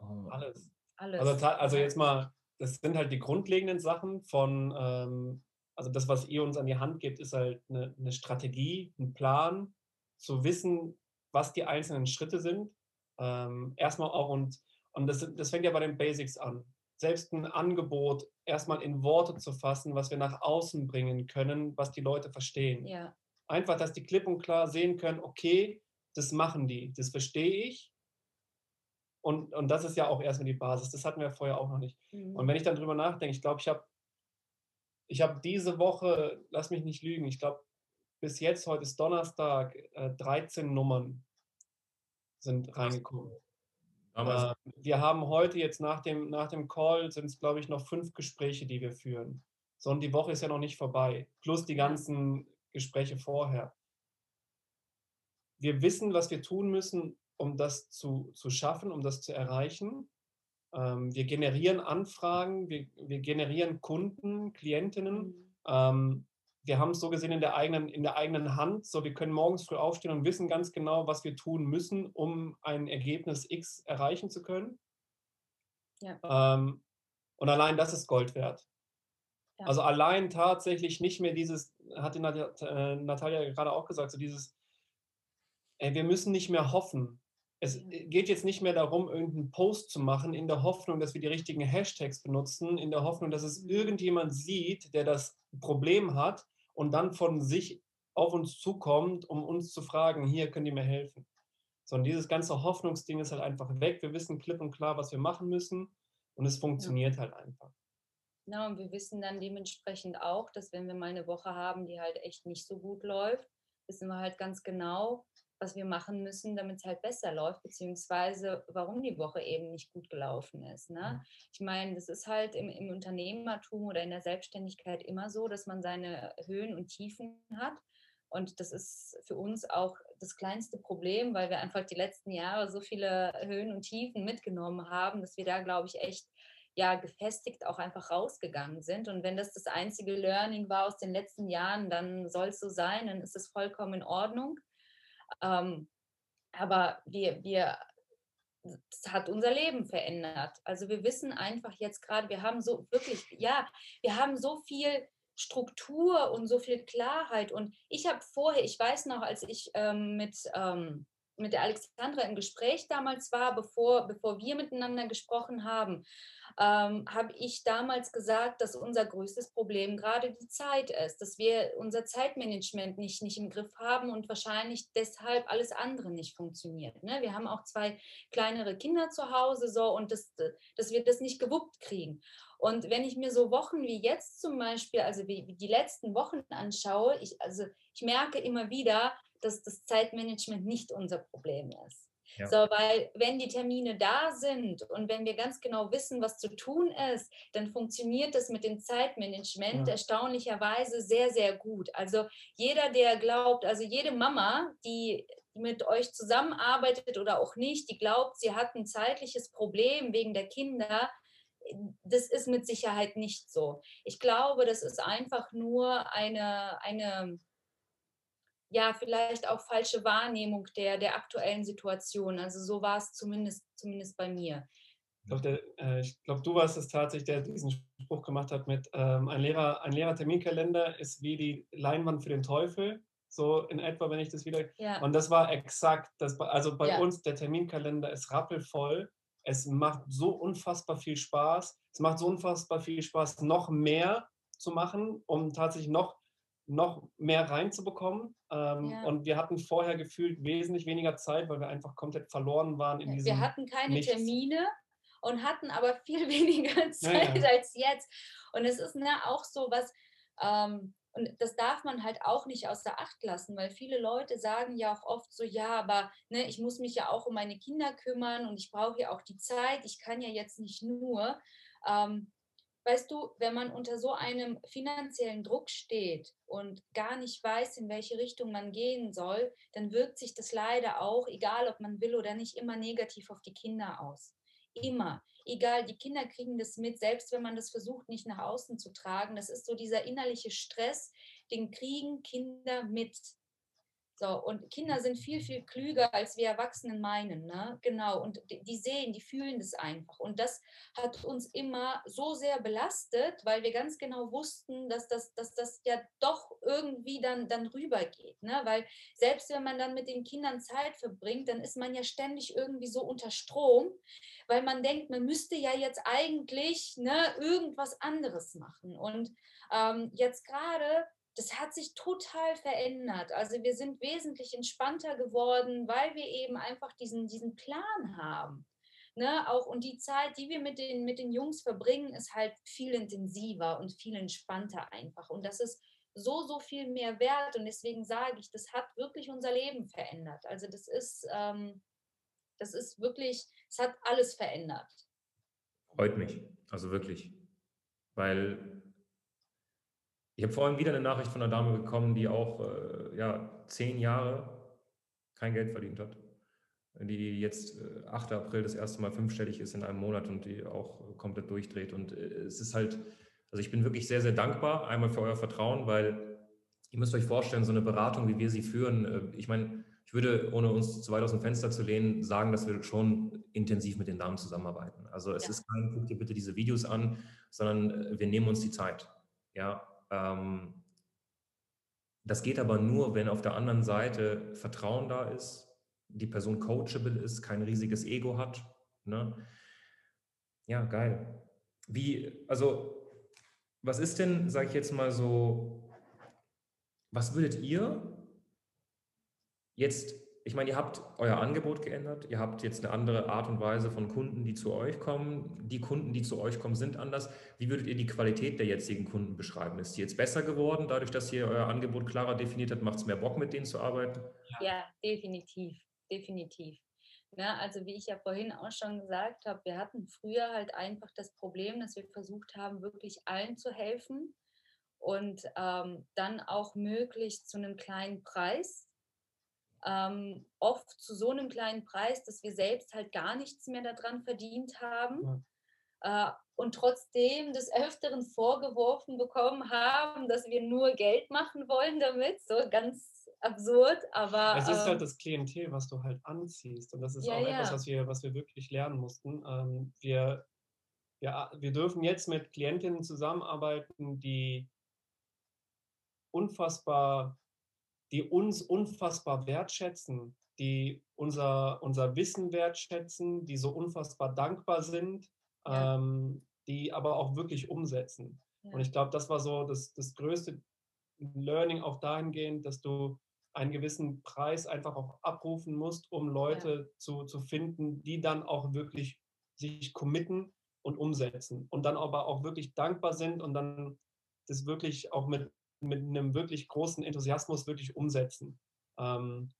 Oh, alles. Alles. Also, also jetzt mal, das sind halt die grundlegenden Sachen von, ähm, also das, was ihr uns an die Hand gebt, ist halt eine, eine Strategie, ein Plan, zu wissen, was die einzelnen Schritte sind. Ähm, erstmal auch und, und das, das fängt ja bei den Basics an. Selbst ein Angebot erstmal in Worte zu fassen, was wir nach außen bringen können, was die Leute verstehen. Ja. Einfach, dass die klipp und klar sehen können, okay, das machen die, das verstehe ich und, und das ist ja auch erstmal die Basis. Das hatten wir vorher auch noch nicht. Mhm. Und wenn ich dann drüber nachdenke, ich glaube, ich habe ich hab diese Woche, lass mich nicht lügen, ich glaube, bis jetzt, heute ist Donnerstag, äh, 13 Nummern sind reingekommen. Äh, wir haben heute jetzt nach dem, nach dem Call, sind es, glaube ich, noch fünf Gespräche, die wir führen. So, und die Woche ist ja noch nicht vorbei. Plus die ganzen Gespräche vorher. Wir wissen, was wir tun müssen, um das zu, zu schaffen, um das zu erreichen. Ähm, wir generieren Anfragen, wir, wir generieren Kunden, Klientinnen. Mhm. Ähm, wir haben es so gesehen in der, eigenen, in der eigenen Hand. So, wir können morgens früh aufstehen und wissen ganz genau, was wir tun müssen, um ein Ergebnis X erreichen zu können. Ja. Ähm, und allein das ist Gold wert. Ja. Also allein tatsächlich nicht mehr dieses, hat die äh, Natalia gerade auch gesagt, so dieses, ey, wir müssen nicht mehr hoffen es geht jetzt nicht mehr darum, irgendeinen Post zu machen, in der Hoffnung, dass wir die richtigen Hashtags benutzen, in der Hoffnung, dass es mhm. irgendjemand sieht, der das Problem hat und dann von sich auf uns zukommt, um uns zu fragen, hier könnt ihr mir helfen. Sondern dieses ganze Hoffnungsding ist halt einfach weg. Wir wissen klipp und klar, was wir machen müssen und es funktioniert ja. halt einfach. Ja, und wir wissen dann dementsprechend auch, dass wenn wir mal eine Woche haben, die halt echt nicht so gut läuft, wissen wir halt ganz genau, was wir machen müssen, damit es halt besser läuft, beziehungsweise warum die Woche eben nicht gut gelaufen ist. Ne? Ich meine, das ist halt im, im Unternehmertum oder in der Selbstständigkeit immer so, dass man seine Höhen und Tiefen hat. Und das ist für uns auch das kleinste Problem, weil wir einfach die letzten Jahre so viele Höhen und Tiefen mitgenommen haben, dass wir da, glaube ich, echt ja gefestigt auch einfach rausgegangen sind. Und wenn das das einzige Learning war aus den letzten Jahren, dann soll es so sein, dann ist es vollkommen in Ordnung. Ähm, aber wir, wir, das hat unser Leben verändert. Also wir wissen einfach jetzt gerade, wir haben so wirklich, ja, wir haben so viel Struktur und so viel Klarheit. Und ich habe vorher, ich weiß noch, als ich ähm, mit, ähm, mit der Alexandra im Gespräch damals war, bevor, bevor wir miteinander gesprochen haben, ähm, habe ich damals gesagt, dass unser größtes Problem gerade die Zeit ist, dass wir unser Zeitmanagement nicht, nicht im Griff haben und wahrscheinlich deshalb alles andere nicht funktioniert. Ne? Wir haben auch zwei kleinere Kinder zu Hause so und das, dass wir das nicht gewuppt kriegen. Und wenn ich mir so Wochen wie jetzt zum Beispiel, also wie, wie die letzten Wochen anschaue, ich, also ich merke immer wieder, dass das Zeitmanagement nicht unser Problem ist. Ja. So, weil wenn die Termine da sind und wenn wir ganz genau wissen, was zu tun ist, dann funktioniert das mit dem Zeitmanagement ja. erstaunlicherweise sehr, sehr gut. Also jeder, der glaubt, also jede Mama, die mit euch zusammenarbeitet oder auch nicht, die glaubt, sie hat ein zeitliches Problem wegen der Kinder, das ist mit Sicherheit nicht so. Ich glaube, das ist einfach nur eine, eine ja, vielleicht auch falsche Wahrnehmung der, der aktuellen Situation. Also so war es zumindest, zumindest bei mir. Ich glaube, äh, glaub, du warst es tatsächlich, der diesen Spruch gemacht hat mit ähm, ein, Lehrer, ein Lehrerterminkalender ist wie die Leinwand für den Teufel. So in etwa, wenn ich das wieder. Ja. Und das war exakt, das, also bei ja. uns, der Terminkalender ist rappelvoll. Es macht so unfassbar viel Spaß. Es macht so unfassbar viel Spaß, noch mehr zu machen, um tatsächlich noch, noch mehr reinzubekommen. Ähm, ja. Und wir hatten vorher gefühlt wesentlich weniger Zeit, weil wir einfach komplett verloren waren in diesem. Wir hatten keine Nichts. Termine und hatten aber viel weniger Zeit ja, ja. als jetzt. Und es ist ne, auch so was, ähm, und das darf man halt auch nicht außer Acht lassen, weil viele Leute sagen ja auch oft so, ja, aber ne, ich muss mich ja auch um meine Kinder kümmern und ich brauche ja auch die Zeit, ich kann ja jetzt nicht nur. Ähm, weißt du, wenn man unter so einem finanziellen Druck steht und gar nicht weiß, in welche Richtung man gehen soll, dann wirkt sich das leider auch, egal ob man will oder nicht, immer negativ auf die Kinder aus. Immer. Egal, die Kinder kriegen das mit, selbst wenn man das versucht, nicht nach außen zu tragen. Das ist so dieser innerliche Stress, den kriegen Kinder mit. So, und Kinder sind viel, viel klüger, als wir Erwachsenen meinen. Ne? Genau, und die sehen, die fühlen das einfach. Und das hat uns immer so sehr belastet, weil wir ganz genau wussten, dass das, dass das ja doch irgendwie dann, dann rübergeht. Ne? Weil selbst wenn man dann mit den Kindern Zeit verbringt, dann ist man ja ständig irgendwie so unter Strom, weil man denkt, man müsste ja jetzt eigentlich ne, irgendwas anderes machen. Und ähm, jetzt gerade das hat sich total verändert. Also wir sind wesentlich entspannter geworden, weil wir eben einfach diesen, diesen Plan haben. Ne, auch und die Zeit, die wir mit den, mit den Jungs verbringen, ist halt viel intensiver und viel entspannter einfach. Und das ist so, so viel mehr wert. Und deswegen sage ich, das hat wirklich unser Leben verändert. Also das ist, ähm, das ist wirklich, es hat alles verändert. Freut mich, also wirklich. Weil ich habe vorhin wieder eine Nachricht von einer Dame bekommen, die auch äh, ja, zehn Jahre kein Geld verdient hat. Die jetzt äh, 8. April das erste Mal fünfstellig ist in einem Monat und die auch komplett durchdreht. Und äh, es ist halt, also ich bin wirklich sehr, sehr dankbar, einmal für euer Vertrauen, weil ihr müsst euch vorstellen, so eine Beratung, wie wir sie führen, äh, ich meine, ich würde, ohne uns zu weit aus dem Fenster zu lehnen, sagen, dass wir schon intensiv mit den Damen zusammenarbeiten. Also es ja. ist kein, guck dir bitte diese Videos an, sondern äh, wir nehmen uns die Zeit. Ja, ähm, das geht aber nur, wenn auf der anderen Seite Vertrauen da ist, die Person coachable ist, kein riesiges Ego hat. Ne? Ja, geil. Wie, also, was ist denn, sage ich jetzt mal so, was würdet ihr jetzt ich meine, ihr habt euer Angebot geändert, ihr habt jetzt eine andere Art und Weise von Kunden, die zu euch kommen. Die Kunden, die zu euch kommen, sind anders. Wie würdet ihr die Qualität der jetzigen Kunden beschreiben? Ist die jetzt besser geworden, dadurch, dass ihr euer Angebot klarer definiert habt? Macht es mehr Bock, mit denen zu arbeiten? Ja, definitiv, definitiv. Ja, also wie ich ja vorhin auch schon gesagt habe, wir hatten früher halt einfach das Problem, dass wir versucht haben, wirklich allen zu helfen und ähm, dann auch möglichst zu einem kleinen Preis ähm, oft zu so einem kleinen Preis, dass wir selbst halt gar nichts mehr daran verdient haben. Ja. Äh, und trotzdem des Öfteren vorgeworfen bekommen haben, dass wir nur Geld machen wollen damit. So ganz absurd, aber. Es ist halt ähm, halt das Klientel, was du halt anziehst. Und das ist ja, auch ja. etwas, was wir, was wir wirklich lernen mussten. Ähm, wir, wir, wir dürfen jetzt mit Klientinnen zusammenarbeiten, die unfassbar die uns unfassbar wertschätzen, die unser, unser Wissen wertschätzen, die so unfassbar dankbar sind, ja. ähm, die aber auch wirklich umsetzen. Ja. Und ich glaube, das war so das, das größte Learning auch dahingehend, dass du einen gewissen Preis einfach auch abrufen musst, um Leute ja. zu, zu finden, die dann auch wirklich sich committen und umsetzen und dann aber auch wirklich dankbar sind und dann das wirklich auch mit mit einem wirklich großen Enthusiasmus wirklich umsetzen. Ähm.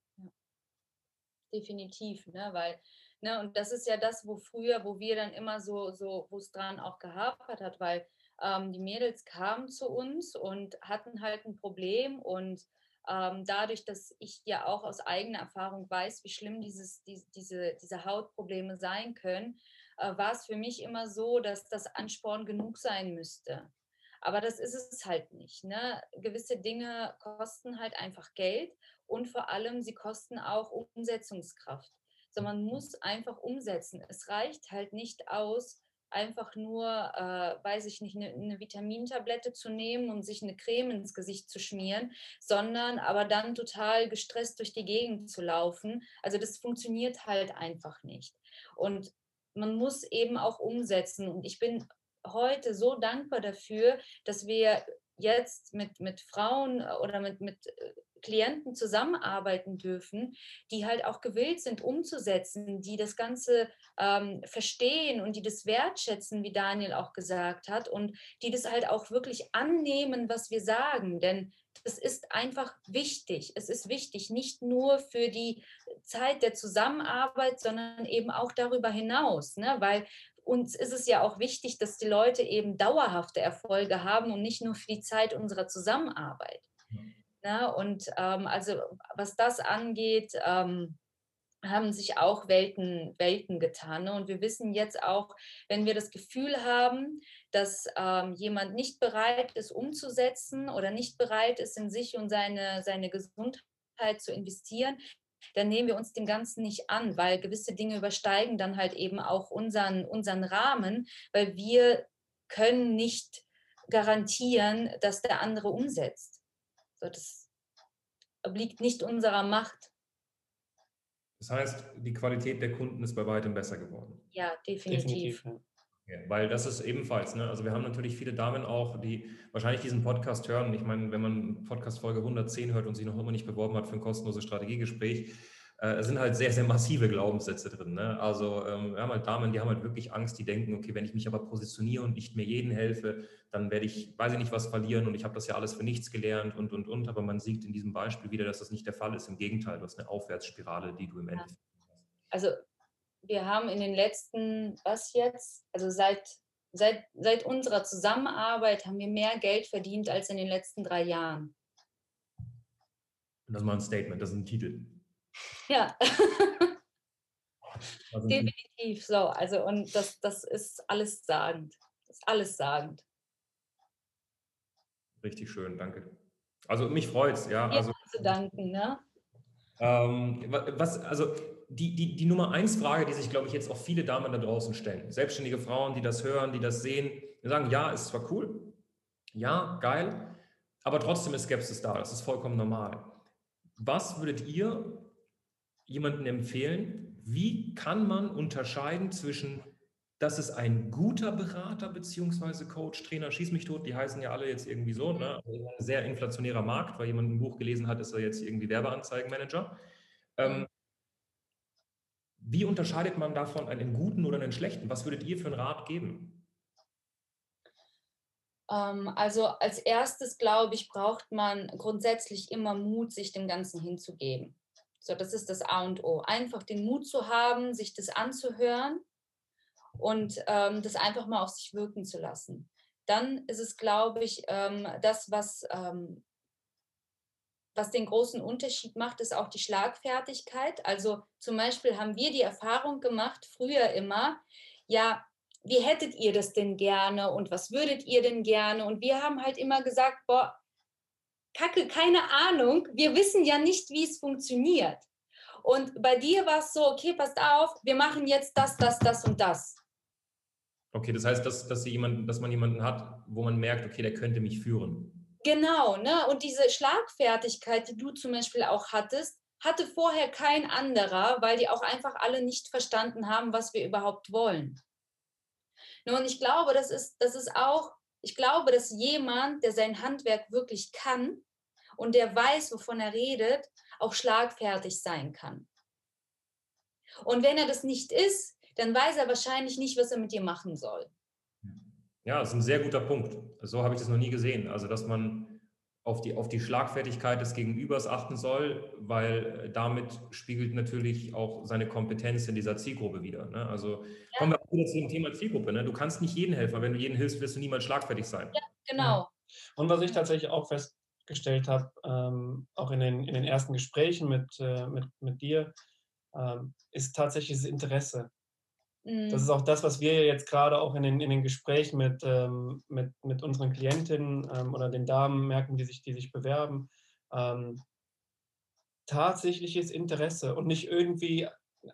Definitiv, ne? weil, ne, und das ist ja das, wo früher, wo wir dann immer so, so wo es dran auch gehapert hat, weil ähm, die Mädels kamen zu uns und hatten halt ein Problem und ähm, dadurch, dass ich ja auch aus eigener Erfahrung weiß, wie schlimm dieses, die, diese, diese Hautprobleme sein können, äh, war es für mich immer so, dass das Ansporn genug sein müsste. Aber das ist es halt nicht. Ne? Gewisse Dinge kosten halt einfach Geld und vor allem, sie kosten auch Umsetzungskraft. So, man muss einfach umsetzen. Es reicht halt nicht aus, einfach nur, äh, weiß ich nicht, eine, eine, Vitamintablette zu nehmen und sich eine Creme ins Gesicht zu schmieren, sondern aber dann total gestresst durch die Gegend zu laufen. Also das funktioniert halt einfach nicht. Und man muss eben auch umsetzen. Und ich bin heute so dankbar dafür, dass wir jetzt mit, mit Frauen oder mit, mit äh, Klienten zusammenarbeiten dürfen, die halt auch gewillt sind, umzusetzen, die das Ganze ähm, verstehen und die das wertschätzen, wie Daniel auch gesagt hat, und die das halt auch wirklich annehmen, was wir sagen. Denn das ist einfach wichtig. Es ist wichtig, nicht nur für die Zeit der Zusammenarbeit, sondern eben auch darüber hinaus, ne? weil uns ist es ja auch wichtig, dass die Leute eben dauerhafte Erfolge haben und nicht nur für die Zeit unserer Zusammenarbeit. Ne? Und ähm, also was das angeht, ähm, haben sich auch Welten, Welten getan. Ne? Und wir wissen jetzt auch, wenn wir das Gefühl haben, dass ähm, jemand nicht bereit ist, umzusetzen oder nicht bereit ist, in sich und seine, seine Gesundheit zu investieren, dann nehmen wir uns dem Ganzen nicht an, weil gewisse Dinge übersteigen dann halt eben auch unseren, unseren Rahmen, weil wir können nicht garantieren, dass der andere umsetzt. So, das obliegt nicht unserer Macht. Das heißt, die Qualität der Kunden ist bei weitem besser geworden. Ja, definitiv. definitiv weil das ist ebenfalls, ne? also wir haben natürlich viele Damen auch, die wahrscheinlich diesen Podcast hören. Ich meine, wenn man Podcast Folge 110 hört und sich noch immer nicht beworben hat für ein kostenloses Strategiegespräch, äh, sind halt sehr, sehr massive Glaubenssätze drin. Ne? Also ähm, wir haben halt Damen, die haben halt wirklich Angst, die denken, okay, wenn ich mich aber positioniere und nicht mehr jedem helfe, dann werde ich, weiß ich nicht, was verlieren und ich habe das ja alles für nichts gelernt und, und, und. Aber man sieht in diesem Beispiel wieder, dass das nicht der Fall ist. Im Gegenteil, du hast eine Aufwärtsspirale, die du im Endeffekt hast. Also wir haben in den letzten, was jetzt, also seit, seit, seit unserer Zusammenarbeit haben wir mehr Geld verdient als in den letzten drei Jahren. Das ist mal ein Statement, das ist ein Titel. Ja. Definitiv so. Also, und das, das ist alles sagend. Das ist alles sagend. Richtig schön, danke. Also mich freut es, ja. Also, zu danken, ne? Ähm, was, also die, die, die Nummer eins Frage, die sich, glaube ich, jetzt auch viele Damen da draußen stellen, selbstständige Frauen, die das hören, die das sehen, die sagen, ja, ist zwar cool, ja, geil, aber trotzdem ist Skepsis da, das ist vollkommen normal. Was würdet ihr jemanden empfehlen, wie kann man unterscheiden zwischen, dass es ein guter Berater bzw. Coach, Trainer, schieß mich tot, die heißen ja alle jetzt irgendwie so, ne? Also ein sehr inflationärer Markt, weil jemand ein Buch gelesen hat, ist er jetzt irgendwie Werbeanzeigenmanager. Ähm, wie unterscheidet man davon einen guten oder einen schlechten? Was würdet ihr für einen Rat geben? Ähm, also als erstes, glaube ich, braucht man grundsätzlich immer Mut, sich dem Ganzen hinzugeben. So, das ist das A und O. Einfach den Mut zu haben, sich das anzuhören und ähm, das einfach mal auf sich wirken zu lassen. Dann ist es, glaube ich, ähm, das, was, ähm, was den großen Unterschied macht, ist auch die Schlagfertigkeit. Also zum Beispiel haben wir die Erfahrung gemacht, früher immer, ja, wie hättet ihr das denn gerne und was würdet ihr denn gerne? Und wir haben halt immer gesagt, boah, Kacke, keine Ahnung, wir wissen ja nicht, wie es funktioniert. Und bei dir war es so, okay, passt auf, wir machen jetzt das, das, das und das. Okay, das heißt, dass, dass, jemanden, dass man jemanden hat, wo man merkt, okay, der könnte mich führen. Genau, ne? Und diese Schlagfertigkeit, die du zum Beispiel auch hattest, hatte vorher kein anderer, weil die auch einfach alle nicht verstanden haben, was wir überhaupt wollen. Und ich glaube, das ist, das ist auch ich glaube, dass jemand, der sein Handwerk wirklich kann und der weiß, wovon er redet, auch schlagfertig sein kann. Und wenn er das nicht ist, dann weiß er wahrscheinlich nicht, was er mit dir machen soll. Ja, das ist ein sehr guter Punkt. So habe ich das noch nie gesehen. Also, dass man auf die, auf die Schlagfertigkeit des Gegenübers achten soll, weil äh, damit spiegelt natürlich auch seine Kompetenz in dieser Zielgruppe wieder. Ne? Also ja. kommen wir auch wieder zu dem Thema Zielgruppe. Ne? Du kannst nicht jedem helfen, wenn du jedem hilfst, wirst du niemals schlagfertig sein. Ja, genau. Und was ich tatsächlich auch festgestellt habe, ähm, auch in den, in den ersten Gesprächen mit, äh, mit, mit dir, ähm, ist tatsächlich das Interesse. Das mhm. ist auch das, was wir jetzt gerade auch in den, in den Gesprächen mit, ähm, mit, mit unseren Klientinnen ähm, oder den Damen merken, die sich, die sich bewerben. Ähm, tatsächliches Interesse und nicht irgendwie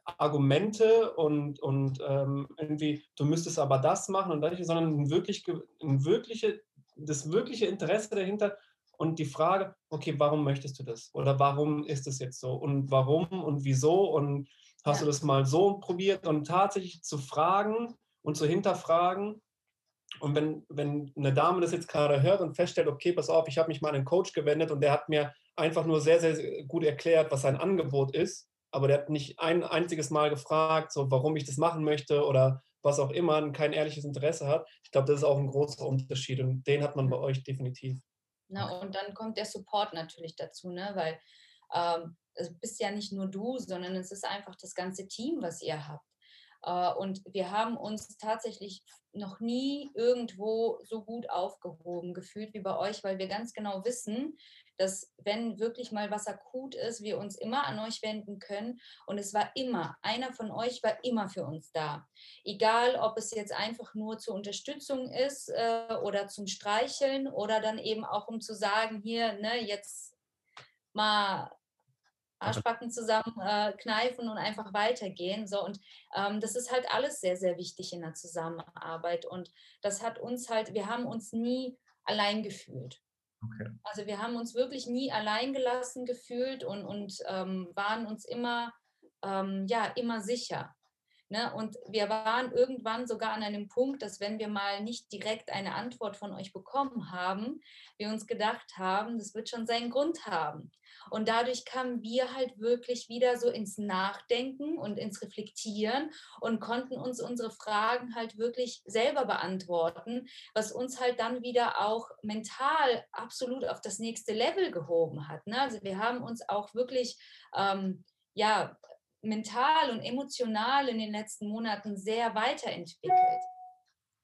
Argumente und, und ähm, irgendwie, du müsstest aber das machen und das, sondern ein wirklich, ein wirkliche, das wirkliche Interesse dahinter und die Frage, okay, warum möchtest du das? Oder warum ist es jetzt so? Und warum und wieso? Und hast ja. du das mal so probiert? Und tatsächlich zu fragen und zu hinterfragen. Und wenn, wenn eine Dame das jetzt gerade hört und feststellt, okay, pass auf, ich habe mich mal an einen Coach gewendet und der hat mir einfach nur sehr, sehr gut erklärt, was sein Angebot ist, aber der hat nicht ein einziges Mal gefragt, so warum ich das machen möchte oder was auch immer, kein ehrliches Interesse hat. Ich glaube, das ist auch ein großer Unterschied und den hat man bei euch definitiv. Na, und dann kommt der Support natürlich dazu, ne? weil ähm, es bist ja nicht nur du, sondern es ist einfach das ganze Team, was ihr habt. Äh, und wir haben uns tatsächlich noch nie irgendwo so gut aufgehoben gefühlt wie bei euch, weil wir ganz genau wissen, dass wenn wirklich mal was akut ist, wir uns immer an euch wenden können. Und es war immer, einer von euch war immer für uns da. Egal, ob es jetzt einfach nur zur Unterstützung ist äh, oder zum Streicheln oder dann eben auch um zu sagen, hier, ne, jetzt mal Arschbacken zusammenkneifen äh, und einfach weitergehen. So, und ähm, das ist halt alles sehr, sehr wichtig in der Zusammenarbeit. Und das hat uns halt, wir haben uns nie allein gefühlt. Okay. Also wir haben uns wirklich nie allein gelassen gefühlt und, und ähm, waren uns immer, ähm, ja, immer sicher. Ne? Und wir waren irgendwann sogar an einem Punkt, dass wenn wir mal nicht direkt eine Antwort von euch bekommen haben, wir uns gedacht haben, das wird schon seinen Grund haben. Und dadurch kamen wir halt wirklich wieder so ins Nachdenken und ins Reflektieren und konnten uns unsere Fragen halt wirklich selber beantworten, was uns halt dann wieder auch mental absolut auf das nächste Level gehoben hat. Ne? Also wir haben uns auch wirklich, ähm, ja, mental und emotional in den letzten Monaten sehr weiterentwickelt.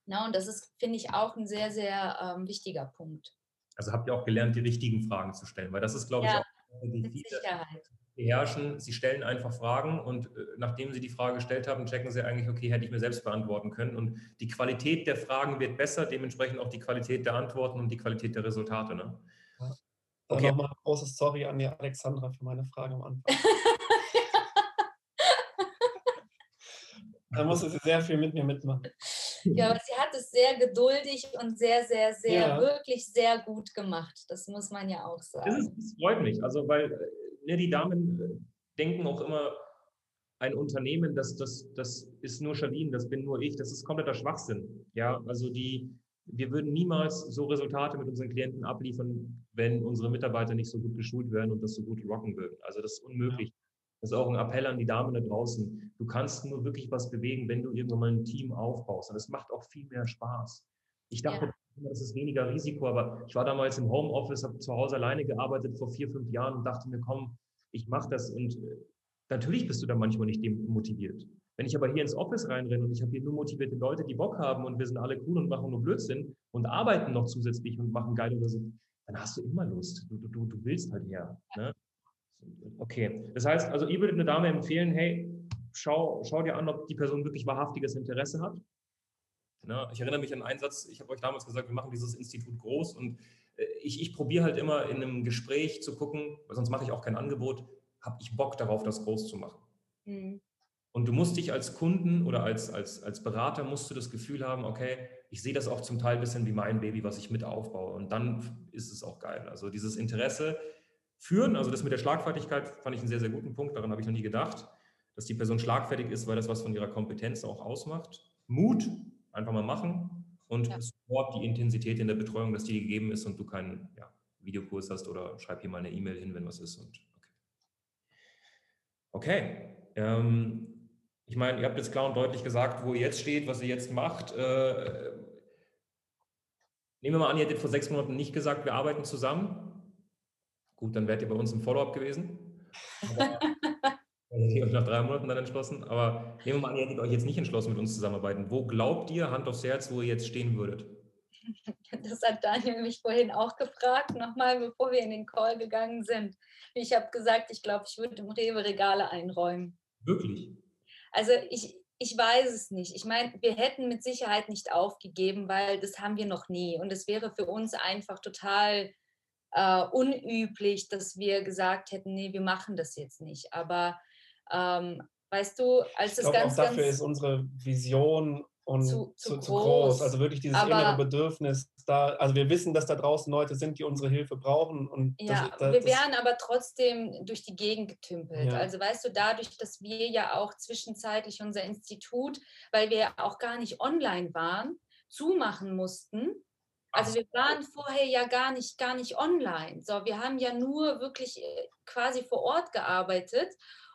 Na, und das ist, finde ich, auch ein sehr, sehr ähm, wichtiger Punkt. Also habt ihr auch gelernt, die richtigen Fragen zu stellen, weil das ist, glaube ja, ich, auch die mit Sicherheit. beherrschen. Sie stellen einfach Fragen und äh, nachdem Sie die Frage gestellt haben, checken Sie eigentlich, okay, hätte ich mir selbst beantworten können. Und die Qualität der Fragen wird besser, dementsprechend auch die Qualität der Antworten und die Qualität der Resultate. Ne? Ja. Okay. Nochmal ein großes Sorry an die Alexandra für meine Frage am Anfang. Da musste sie sehr viel mit mir mitmachen. Ja, aber sie hat es sehr geduldig und sehr, sehr, sehr, ja. wirklich sehr gut gemacht. Das muss man ja auch sagen. Das, ist, das freut mich. Also, weil ne, die Damen äh, denken auch immer, ein Unternehmen, das, das, das ist nur Charlene, das bin nur ich, das ist kompletter Schwachsinn. Ja, also die, wir würden niemals so Resultate mit unseren Klienten abliefern, wenn unsere Mitarbeiter nicht so gut geschult werden und das so gut rocken würden. Also das ist unmöglich. Ja. Das ist auch ein Appell an die Damen da draußen. Du kannst nur wirklich was bewegen, wenn du irgendwann mal ein Team aufbaust. Und es macht auch viel mehr Spaß. Ich dachte, ja. das ist weniger Risiko, aber ich war damals im Homeoffice, habe zu Hause alleine gearbeitet vor vier, fünf Jahren und dachte mir, komm, ich mache das. Und äh, natürlich bist du da manchmal nicht motiviert. Wenn ich aber hier ins Office reinrenne und ich habe hier nur motivierte Leute, die Bock haben und wir sind alle cool und machen nur Blödsinn und arbeiten noch zusätzlich und machen geile Resultate, dann hast du immer Lust. Du, du, du willst halt her. Ne? Okay, das heißt, also ihr würdet eine Dame empfehlen, hey, schau, schau dir an, ob die Person wirklich wahrhaftiges Interesse hat. Na, ich erinnere mich an einen Satz, ich habe euch damals gesagt, wir machen dieses Institut groß und äh, ich, ich probiere halt immer in einem Gespräch zu gucken, weil sonst mache ich auch kein Angebot, habe ich Bock darauf, das groß zu machen. Mhm. Und du musst dich als Kunden oder als, als, als Berater musst du das Gefühl haben, okay, ich sehe das auch zum Teil ein bisschen wie mein Baby, was ich mit aufbaue. Und dann ist es auch geil. Also dieses Interesse, führen. Also das mit der Schlagfertigkeit fand ich einen sehr, sehr guten Punkt. Daran habe ich noch nie gedacht, dass die Person schlagfertig ist, weil das was von ihrer Kompetenz auch ausmacht. Mut, einfach mal machen und ja. Support, die Intensität in der Betreuung, dass die gegeben ist und du keinen ja, Videokurs hast oder schreib hier mal eine E-Mail hin, wenn was ist. Und okay. okay. Ähm, ich meine, ihr habt jetzt klar und deutlich gesagt, wo ihr jetzt steht, was ihr jetzt macht. Äh, nehmen wir mal an, ihr hättet vor sechs Monaten nicht gesagt, wir arbeiten zusammen. Gut, dann wärt ihr bei uns im Follow-up gewesen. Aber, nach drei Monaten dann entschlossen. Aber nehmen wir mal an, ihr hättet euch jetzt nicht entschlossen, mit uns zusammenarbeiten. Wo glaubt ihr, Hand aufs Herz, wo ihr jetzt stehen würdet? Das hat Daniel mich vorhin auch gefragt, nochmal, bevor wir in den Call gegangen sind. Ich habe gesagt, ich glaube, ich würde im Rewe Regale einräumen. Wirklich? Also ich, ich weiß es nicht. Ich meine, wir hätten mit Sicherheit nicht aufgegeben, weil das haben wir noch nie. Und es wäre für uns einfach total äh, unüblich, dass wir gesagt hätten, nee, wir machen das jetzt nicht. Aber ähm, weißt du, als es ganz, auch dafür ganz ist unsere Vision und zu, zu, zu, groß. groß. Also wirklich dieses aber, innere Bedürfnis da. Also wir wissen, dass da draußen Leute sind, die unsere Hilfe brauchen. Und ja, das, das, wir wären aber trotzdem durch die Gegend getümpelt. Ja. Also weißt du, dadurch, dass wir ja auch zwischenzeitlich unser Institut, weil wir auch gar nicht online waren, zumachen mussten. Also wir waren vorher ja gar nicht, gar nicht online. So, wir haben ja nur wirklich äh, quasi vor Ort gearbeitet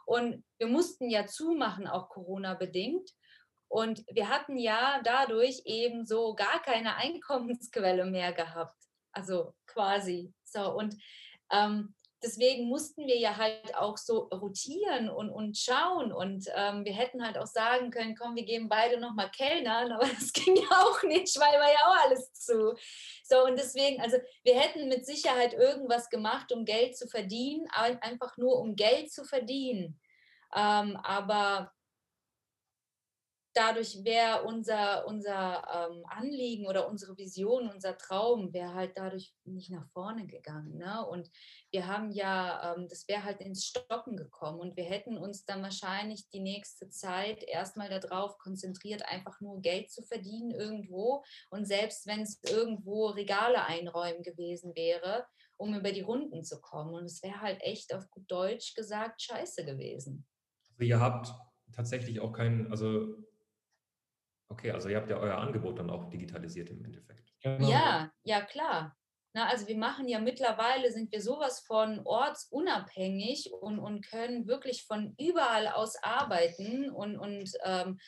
und wir mussten ja zumachen, auch Corona-bedingt. Und wir hatten ja dadurch eben so gar keine Einkommensquelle mehr gehabt. Also quasi. So, und ähm, deswegen mussten wir ja halt auch so rotieren und, und schauen. Und ähm, wir hätten halt auch sagen können, komm, wir geben beide nochmal Kellnern, aber das ging ja auch nicht, weil war ja auch alles zu. So, und deswegen, also wir hätten mit Sicherheit irgendwas gemacht, um Geld zu verdienen, einfach nur um Geld zu verdienen. Ähm, aber dadurch wäre unser, unser ähm, Anliegen oder unsere Vision, unser Traum, wäre halt dadurch nicht nach vorne gegangen. Ne? Und wir haben ja, ähm, das wäre halt ins Stocken gekommen und wir hätten uns dann wahrscheinlich die nächste Zeit erstmal darauf konzentriert, einfach nur Geld zu verdienen irgendwo. Und selbst wenn es irgendwo Regale einräumen gewesen wäre, um über die Runden zu kommen. Und es wäre halt echt auf gut Deutsch gesagt scheiße gewesen. Also ihr habt tatsächlich auch keinen, also Okay, also ihr habt ja euer Angebot dann auch digitalisiert im Endeffekt. Genau. Ja, ja klar. Na, also wir machen ja mittlerweile, sind wir sowas von ortsunabhängig und, und können wirklich von überall aus arbeiten und, und ähm,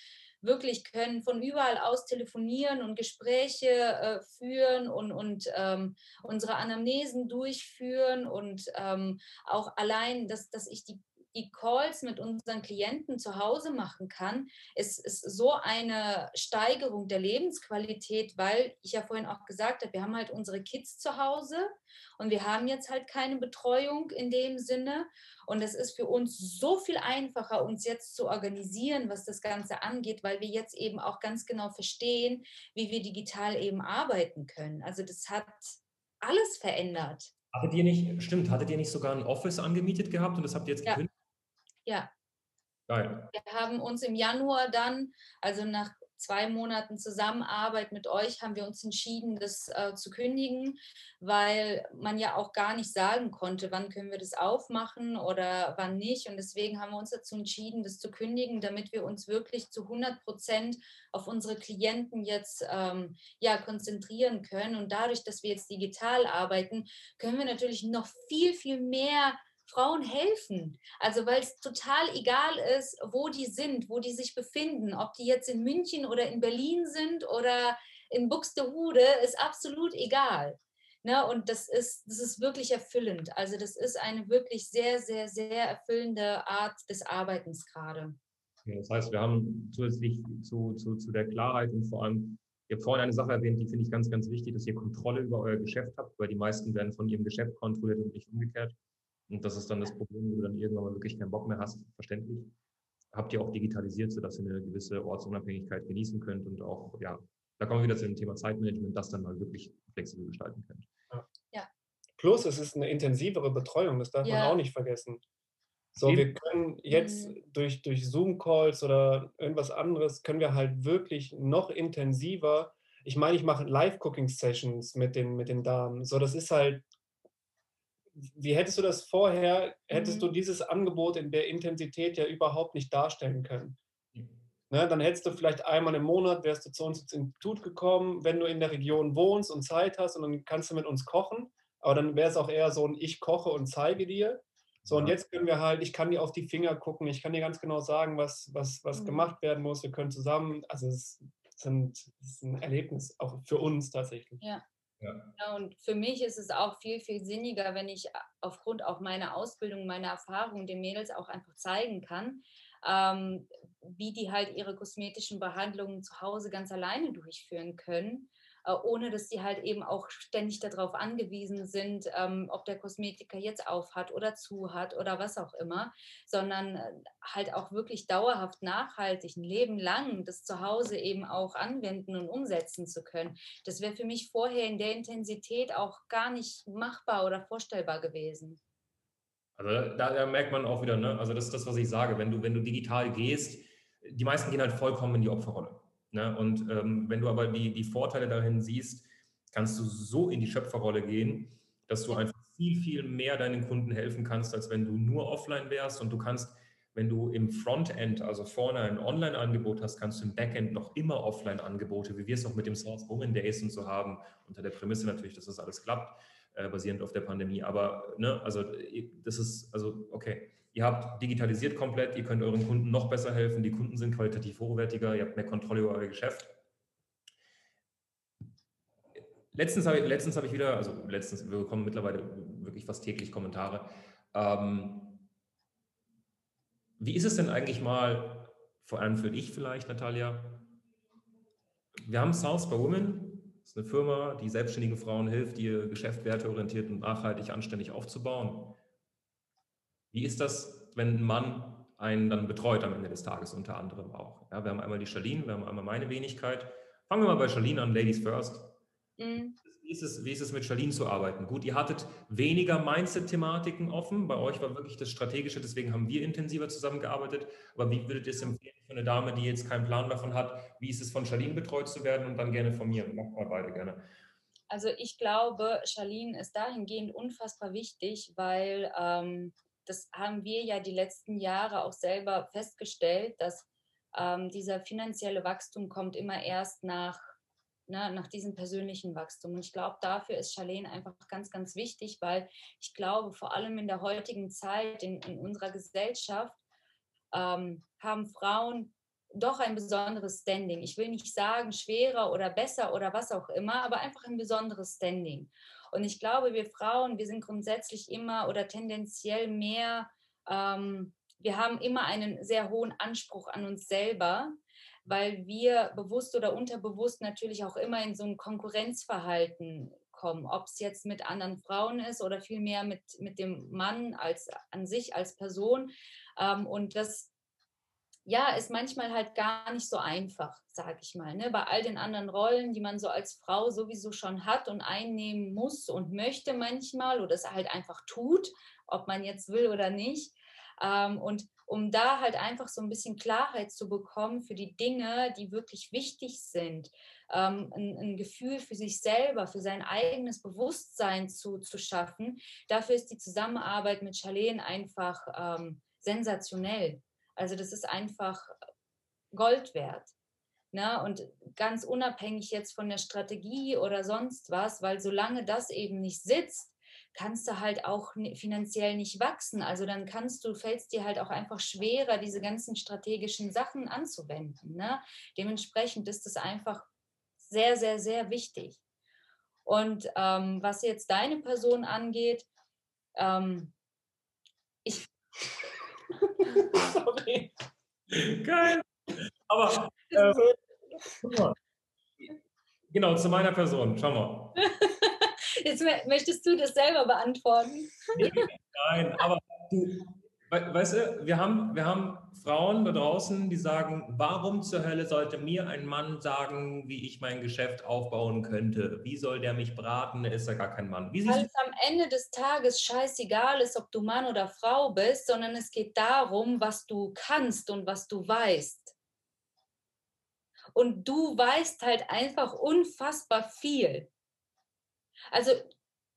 wirklich können von überall aus telefonieren und Gespräche äh, führen und, und ähm, unsere Anamnesen durchführen und ähm, auch allein, dass, dass ich die die Calls mit unseren Klienten zu Hause machen kann, ist, ist so eine Steigerung der Lebensqualität, weil ich ja vorhin auch gesagt habe, wir haben halt unsere Kids zu Hause und wir haben jetzt halt keine Betreuung in dem Sinne. Und es ist für uns so viel einfacher, uns jetzt zu organisieren, was das Ganze angeht, weil wir jetzt eben auch ganz genau verstehen, wie wir digital eben arbeiten können. Also das hat alles verändert. Hattet ihr nicht, stimmt, hattet ihr nicht sogar ein Office angemietet gehabt und das habt ihr jetzt gekündigt? Ja. Geil. Wir haben uns im Januar dann, also nach zwei Monaten Zusammenarbeit mit euch haben wir uns entschieden, das äh, zu kündigen, weil man ja auch gar nicht sagen konnte, wann können wir das aufmachen oder wann nicht. Und deswegen haben wir uns dazu entschieden, das zu kündigen, damit wir uns wirklich zu 100 Prozent auf unsere Klienten jetzt ähm, ja, konzentrieren können. Und dadurch, dass wir jetzt digital arbeiten, können wir natürlich noch viel, viel mehr Frauen helfen. Also weil es total egal ist, wo die sind, wo die sich befinden, ob die jetzt in München oder in Berlin sind oder in Buxtehude, ist absolut egal. Ne? Und das ist, das ist wirklich erfüllend. Also das ist eine wirklich sehr, sehr, sehr erfüllende Art des Arbeitens gerade. Das heißt, wir haben zusätzlich zu, zu, zu der Klarheit und vor allem, ihr habt vorhin eine Sache erwähnt, die finde ich ganz, ganz wichtig, dass ihr Kontrolle über euer Geschäft habt, weil die meisten werden von ihrem Geschäft kontrolliert und nicht umgekehrt. Und das ist dann das Problem, wenn du dann irgendwann mal wirklich keinen Bock mehr hast, verständlich. Habt ihr auch digitalisiert, sodass ihr eine gewisse Ortsunabhängigkeit genießen könnt und auch, ja, da kommen wir wieder zu dem Thema Zeitmanagement, das dann mal wirklich flexibel gestalten könnt. Ja. Plus, es ist eine intensivere Betreuung, das darf ja. man auch nicht vergessen. So, wir können jetzt mhm. durch, durch Zoom-Calls oder irgendwas anderes, können wir halt wirklich noch intensiver, ich meine, ich mache Live-Cooking-Sessions mit den, mit den Damen. So, das ist halt wie hättest du das vorher, hättest mhm. du dieses Angebot in der Intensität ja überhaupt nicht darstellen können? Ne, dann hättest du vielleicht einmal im Monat, wärst du zu uns ins Institut gekommen, wenn du in der Region wohnst und Zeit hast und dann kannst du mit uns kochen. Aber dann wäre es auch eher so ein Ich koche und zeige dir. So, ja. und jetzt können wir halt, ich kann dir auf die Finger gucken, ich kann dir ganz genau sagen, was, was, was mhm. gemacht werden muss. Wir können zusammen, also es, sind, es ist ein Erlebnis, auch für uns tatsächlich. Ja. Ja. Und für mich ist es auch viel, viel sinniger, wenn ich aufgrund auch meiner Ausbildung, meiner Erfahrung den Mädels auch einfach zeigen kann, ähm, wie die halt ihre kosmetischen Behandlungen zu Hause ganz alleine durchführen können. Äh, ohne dass die halt eben auch ständig darauf angewiesen sind, ähm, ob der Kosmetiker jetzt auf hat oder zu hat oder was auch immer, sondern äh, halt auch wirklich dauerhaft nachhaltig, ein Leben lang das zu Hause eben auch anwenden und umsetzen zu können. Das wäre für mich vorher in der Intensität auch gar nicht machbar oder vorstellbar gewesen. Also da, da merkt man auch wieder, ne? also das ist das, was ich sage, wenn du, wenn du digital gehst, die meisten gehen halt vollkommen in die Opferrolle. Ne? Und ähm, wenn du aber die, die Vorteile darin siehst, kannst du so in die Schöpferrolle gehen, dass du einfach viel, viel mehr deinen Kunden helfen kannst, als wenn du nur offline wärst. Und du kannst, wenn du im Frontend, also vorne ein Online-Angebot hast, kannst du im Backend noch immer Offline-Angebote, wie wir es auch mit dem Source Woman Days und so haben, unter der Prämisse natürlich, dass das alles klappt, äh, basierend auf der Pandemie. Aber ne, also das ist, also okay Ihr habt digitalisiert komplett, ihr könnt euren Kunden noch besser helfen, die Kunden sind qualitativ hochwertiger, ihr habt mehr Kontrolle über euer Geschäft. Letztens habe ich, letztens habe ich wieder, also letztens, wir bekommen mittlerweile wirklich fast täglich Kommentare. Ähm, wie ist es denn eigentlich mal, vor allem für dich vielleicht, Natalia? Wir haben South by Women, das ist eine Firma, die selbstständigen Frauen hilft, ihr Geschäft werteorientiert und nachhaltig anständig aufzubauen. Wie ist das, wenn ein Mann einen dann betreut am Ende des Tages unter anderem auch? Ja, wir haben einmal die Charlene, wir haben einmal meine Wenigkeit. Fangen wir mal bei Charlene an, Ladies First. Mhm. Wie, ist es, wie ist es mit Charlene zu arbeiten? Gut, ihr hattet weniger Mindset-Thematiken offen. Bei euch war wirklich das Strategische, deswegen haben wir intensiver zusammengearbeitet. Aber wie würdet ihr es empfehlen für eine Dame, die jetzt keinen Plan davon hat? Wie ist es von Charlene betreut zu werden und dann gerne von mir? Macht mal beide gerne. Also ich glaube, Charlene ist dahingehend unfassbar wichtig, weil ähm, das haben wir ja die letzten Jahre auch selber festgestellt, dass ähm, dieser finanzielle Wachstum kommt immer erst nach, ne, nach diesem persönlichen Wachstum. Und ich glaube, dafür ist Charlene einfach ganz, ganz wichtig, weil ich glaube, vor allem in der heutigen Zeit, in, in unserer Gesellschaft, ähm, haben Frauen doch ein besonderes Standing. Ich will nicht sagen schwerer oder besser oder was auch immer, aber einfach ein besonderes Standing. Und ich glaube, wir Frauen, wir sind grundsätzlich immer oder tendenziell mehr, ähm, wir haben immer einen sehr hohen Anspruch an uns selber, weil wir bewusst oder unterbewusst natürlich auch immer in so ein Konkurrenzverhalten kommen, ob es jetzt mit anderen Frauen ist oder vielmehr mit, mit dem Mann als an sich als Person. Ähm, und das ja, ist manchmal halt gar nicht so einfach, sage ich mal. Ne? Bei all den anderen Rollen, die man so als Frau sowieso schon hat und einnehmen muss und möchte manchmal oder es halt einfach tut, ob man jetzt will oder nicht. Ähm, und um da halt einfach so ein bisschen Klarheit zu bekommen für die Dinge, die wirklich wichtig sind, ähm, ein, ein, Gefühl für sich selber, für sein eigenes Bewusstsein zu, zu schaffen, dafür ist die Zusammenarbeit mit Charlene einfach ähm, sensationell. Also das ist einfach Gold wert. Ne? Und ganz unabhängig jetzt von der Strategie oder sonst was, weil solange das eben nicht sitzt, kannst du halt auch finanziell nicht wachsen. Also dann kannst du, fällt es dir halt auch einfach schwerer, diese ganzen strategischen Sachen anzuwenden. Ne? Dementsprechend ist es einfach sehr, sehr, sehr wichtig. Und ähm, was jetzt deine Person angeht, ähm, ich Sorry. Geil. Aber äh, genau, zu meiner Person. Schau mal. Jetzt möchtest du das selber beantworten. Nein, aber du, weißt du, wir haben, wir haben Frauen da draußen, die sagen, warum zur Hölle sollte mir ein Mann sagen, wie ich mein Geschäft aufbauen könnte? Wie soll der mich braten? Er ist ja gar kein Mann. Weil es am Ende des Tages scheißegal ist, ob du Mann oder Frau bist, sondern es geht darum, was du kannst und was du weißt. Und du weißt halt einfach unfassbar viel. Also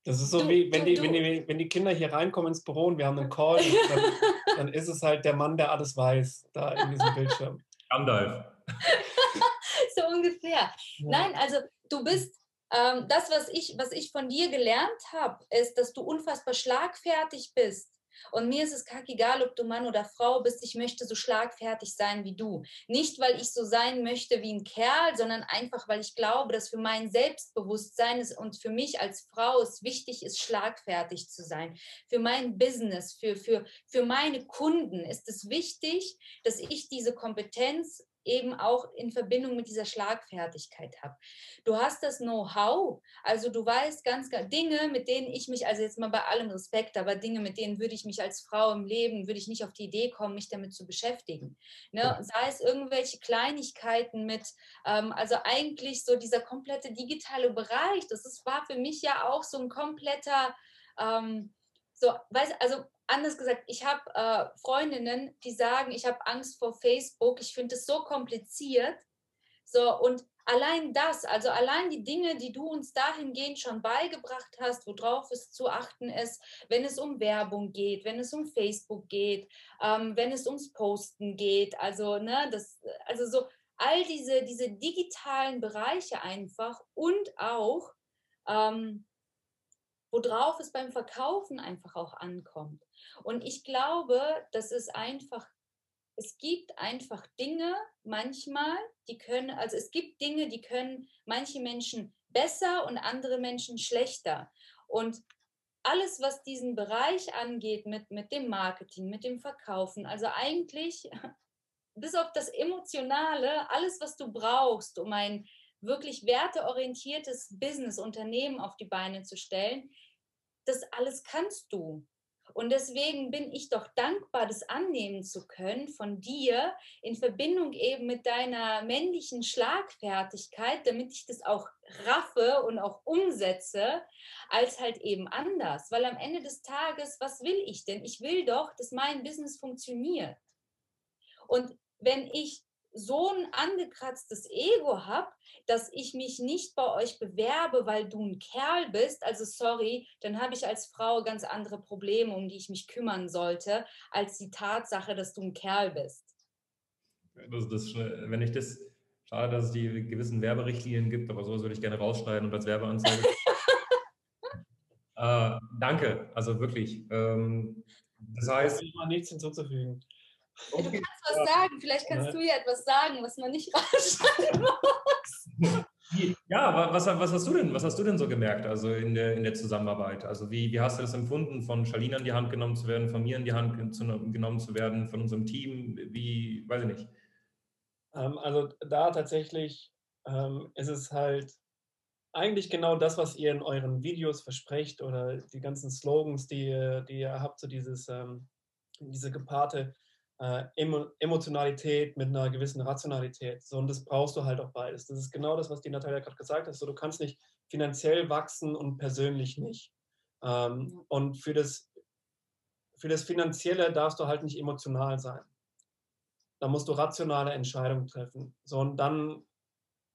das ist so du, wie, wenn, du, die, wenn, die, wenn die Kinder hier reinkommen ins Büro und wir haben einen Call, dann, dann, ist es halt der Mann, der alles weiß, da in diesem Bildschirm. Gandalf. so ungefähr. Ja. Nein, also du bist, ähm, das, was ich, was ich von dir gelernt habe, ist, dass du unfassbar schlagfertig bist. Und mir ist es kackegal, ob du Mann oder Frau bist. Ich möchte so schlagfertig sein wie du. Nicht, weil ich so sein möchte wie ein Kerl, sondern einfach, weil ich glaube, dass für mein Selbstbewusstsein und für mich als Frau es wichtig ist, schlagfertig zu sein. Für mein Business, für, für, für meine Kunden ist es wichtig, dass ich diese Kompetenz eben auch in Verbindung mit dieser Schlagfertigkeit habe. Du hast das Know-how, also du weißt ganz, ganz Dinge, mit denen ich mich, also jetzt mal bei allem Respekt, aber Dinge, mit denen würde ich mich als Frau im Leben, würde ich nicht auf die Idee kommen, mich damit zu beschäftigen. Ne? Sei es irgendwelche Kleinigkeiten mit, ähm, also eigentlich so dieser komplette digitale Bereich, das ist, war für mich ja auch so ein kompletter, ähm, so, weiß, also anders gesagt, ich habe äh, Freundinnen, die sagen, ich habe Angst vor Facebook, ich finde es so kompliziert. So, und allein das, also allein die Dinge, die du uns dahingehend schon beigebracht hast, worauf es zu achten ist, wenn es um Werbung geht, wenn es um Facebook geht, ähm, wenn es ums Posten geht, also, ne, das, also so all diese, diese digitalen Bereiche einfach und auch, ähm, worauf es beim Verkaufen einfach auch ankommt. Und ich glaube, dass es einfach, es gibt einfach Dinge manchmal, die können, also es gibt Dinge, die können manche Menschen besser und andere Menschen schlechter. Und alles, was diesen Bereich angeht mit, mit dem Marketing, mit dem Verkaufen, also eigentlich bis auf das Emotionale, alles, was du brauchst, um ein wirklich werteorientiertes Business, Unternehmen auf die Beine zu stellen, das alles kannst du. Und deswegen bin ich doch dankbar, das annehmen zu können von dir in Verbindung eben mit deiner männlichen Schlagfertigkeit, damit ich das auch raffe und auch umsetze, als halt eben anders. Weil am Ende des Tages, was will ich denn? Ich will doch, dass mein Business funktioniert. Und wenn ich so ein angekratztes Ego habe, dass ich mich nicht bei euch bewerbe, weil du ein Kerl bist, also sorry, dann habe ich als Frau ganz andere Probleme, um die ich mich kümmern sollte, als die Tatsache, dass du ein Kerl bist. Das, das, wenn ich das, schade, dass es die gewissen Werberichtlinien gibt, aber sowas würde ich gerne rausschneiden und als Werbeanzeige. äh, danke, also wirklich. Ähm, das heißt. Ich mal nichts hinzuzufügen. Okay. Du kannst was sagen. Vielleicht kannst du ja etwas sagen, was man nicht rausschneiden muss. Ja, was, was, hast du denn, was hast du denn so gemerkt, also in der, in der Zusammenarbeit? Also wie, wie hast du das empfunden, von Charlene an die Hand genommen zu werden, von mir an die Hand zu, genommen zu werden, von unserem Team? Wie, weiß ich nicht. Ähm, also da tatsächlich ähm, ist es halt eigentlich genau das, was ihr in euren Videos versprecht oder die ganzen Slogans, die, die ihr habt, so dieses, ähm, diese gepaarte äh, Emotionalität mit einer gewissen Rationalität. So, und das brauchst du halt auch beides. Das ist genau das, was die Natalia gerade gesagt hat. So, du kannst nicht finanziell wachsen und persönlich nicht. Ähm, und für das, für das Finanzielle darfst du halt nicht emotional sein. Da musst du rationale Entscheidungen treffen. So, und dann,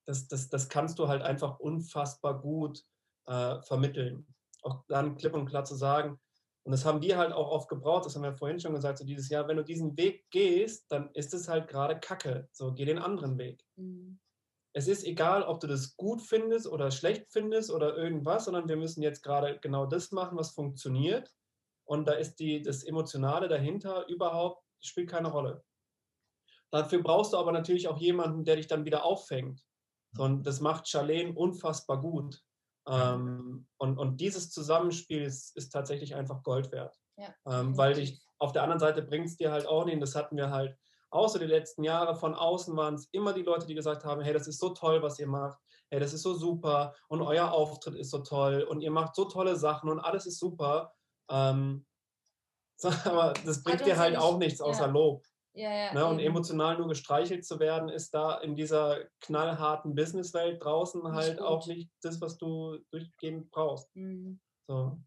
das, das, das kannst du halt einfach unfassbar gut äh, vermitteln. Auch dann klipp und klar zu sagen, und das haben wir halt auch oft gebraucht, das haben wir vorhin schon gesagt, so dieses Jahr, wenn du diesen Weg gehst, dann ist es halt gerade Kacke. So, geh den anderen Weg. Mhm. Es ist egal, ob du das gut findest oder schlecht findest oder irgendwas, sondern wir müssen jetzt gerade genau das machen, was funktioniert. Und da ist die, das Emotionale dahinter überhaupt, spielt keine Rolle. Dafür brauchst du aber natürlich auch jemanden, der dich dann wieder auffängt. Und das macht Charlene unfassbar gut. Ähm, und, und dieses Zusammenspiel ist, ist tatsächlich einfach Gold wert. Ja. Ähm, weil ich, auf der anderen Seite bringt es dir halt auch nicht, das hatten wir halt außer die letzten Jahre von außen waren es immer die Leute, die gesagt haben, hey, das ist so toll, was ihr macht, hey, das ist so super und euer Auftritt ist so toll und ihr macht so tolle Sachen und alles ist super. Ähm, aber das bringt dir halt auch nichts außer ja. Lob. Ja, ja, ne? Und emotional nur gestreichelt zu werden, ist da in dieser knallharten Businesswelt draußen nicht halt gut. auch nicht das, was du durchgehend brauchst. Mhm. So.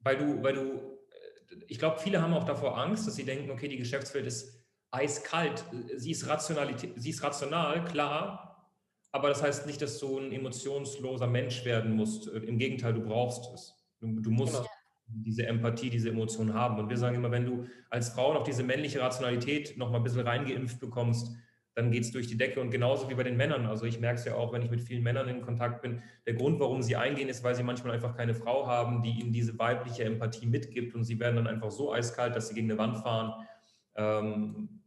Weil du, weil du, äh, ich glaube, viele haben auch davor Angst, dass sie denken, okay, die Geschäftswelt ist eiskalt, sie ist, Rationalität, sie ist rational, klar, aber das heißt nicht, dass du ein emotionsloser Mensch werden musst. Im Gegenteil, du brauchst es. Du, du musst genau diese Empathie, diese Emotionen haben. Und wir sagen immer, wenn du als Frau noch diese männliche Rationalität noch mal ein bisschen reingeimpft bekommst, dann geht es durch die Decke und genauso wie bei den Männern. Also ich merke es ja auch, wenn ich mit vielen Männern in Kontakt bin, der Grund, warum sie eingehen, ist, weil sie manchmal einfach keine Frau haben, die ihnen diese weibliche Empathie mitgibt und sie werden dann einfach so eiskalt, dass sie gegen eine Wand fahren ähm,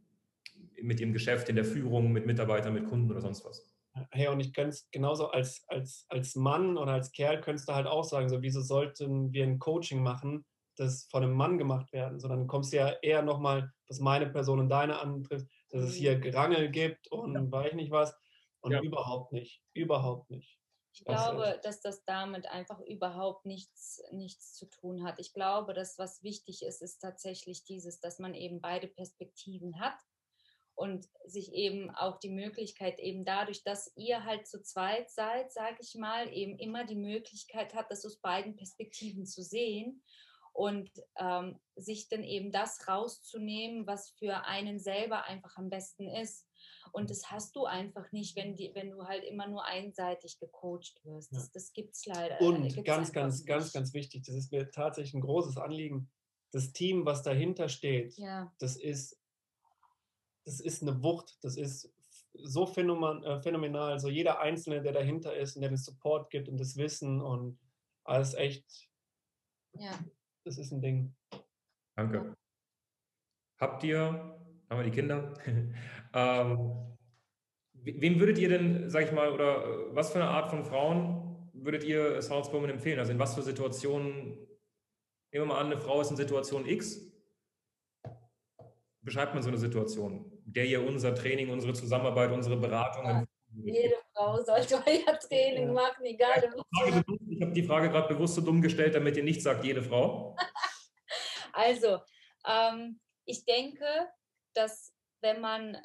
mit ihrem Geschäft, in der Führung, mit Mitarbeitern, mit Kunden oder sonst was. Hey, und ich könnte es genauso als, als, als Mann oder als Kerl könntest du halt auch sagen, so wieso sollten wir ein Coaching machen, das von einem Mann gemacht werden, sondern kommst du ja eher nochmal, was meine Person und deine antrifft, dass es hier Gerangel gibt und ja. weiß nicht was. Und ja. überhaupt nicht. Überhaupt nicht. Ich glaube, dass das damit einfach überhaupt nichts, nichts zu tun hat. Ich glaube, dass was wichtig ist, ist tatsächlich dieses, dass man eben beide Perspektiven hat und sich eben auch die Möglichkeit eben dadurch, dass ihr halt zu zweit seid, sage ich mal, eben immer die Möglichkeit hat, das aus beiden Perspektiven zu sehen und ähm, sich dann eben das rauszunehmen, was für einen selber einfach am besten ist. Und das hast du einfach nicht, wenn, die, wenn du halt immer nur einseitig gecoacht wirst. Das, das gibt es leider. Und gibt's ganz, ganz, nicht. ganz, ganz wichtig, das ist mir tatsächlich ein großes Anliegen. Das Team, was dahinter steht, ja. das ist das ist eine Wucht, das ist so äh, phänomenal. So jeder Einzelne, der dahinter ist und der den Support gibt und das Wissen und alles echt. Ja. Das ist ein Ding. Danke. Habt ihr, haben wir die Kinder? ähm, wem würdet ihr denn, sag ich mal, oder äh, was für eine Art von Frauen würdet ihr Salzburg empfehlen? Also in was für Situationen, nehmen wir mal an, eine Frau ist in Situation X beschreibt man so eine Situation, der ihr unser Training, unsere Zusammenarbeit, unsere Beratung. Ja, jede Frau sollte euer Training machen, egal. Ja, ich habe die Frage gerade bewusst so dumm gestellt, damit ihr nicht sagt, jede Frau. also, ähm, ich denke, dass wenn man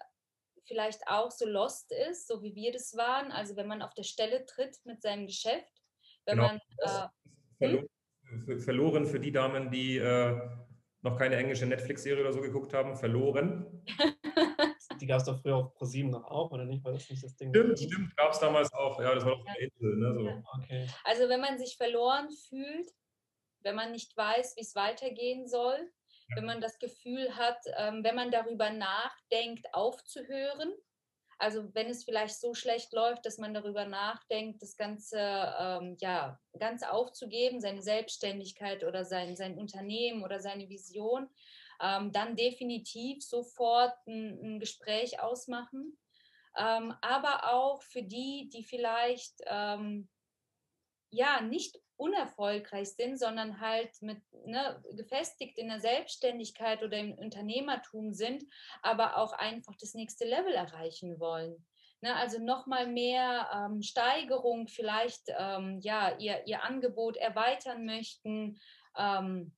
vielleicht auch so lost ist, so wie wir das waren, also wenn man auf der Stelle tritt mit seinem Geschäft, wenn genau. man äh, hm? verloren für die Damen, die äh, noch keine englische Netflix-Serie oder so geguckt haben, verloren. Die gab es doch früher auf ProSieben noch auch, oder nicht? War das nicht das Ding? Stimmt, stimmt, gab es damals auch. Ja, das war doch eine Insel. Ne? So. Okay. Also wenn man sich verloren fühlt, wenn man nicht weiß, wie es weitergehen soll, ja. wenn man das Gefühl hat, ähm, wenn man darüber nachdenkt, aufzuhören, also wenn es vielleicht so schlecht läuft, dass man darüber nachdenkt, das Ganze ähm, ja, ganz aufzugeben, seine Selbstständigkeit oder sein, sein Unternehmen oder seine Vision, ähm, dann definitiv sofort ein, ein Gespräch ausmachen. Ähm, aber auch für die, die vielleicht ähm, ja nicht unerfolgreich sind, sondern halt mit ne, gefestigt in der Selbstständigkeit oder im Unternehmertum sind, aber auch einfach das nächste Level erreichen wollen. Ne, also nochmal mehr ähm, Steigerung, vielleicht ähm, ja ihr, ihr Angebot erweitern möchten, ähm,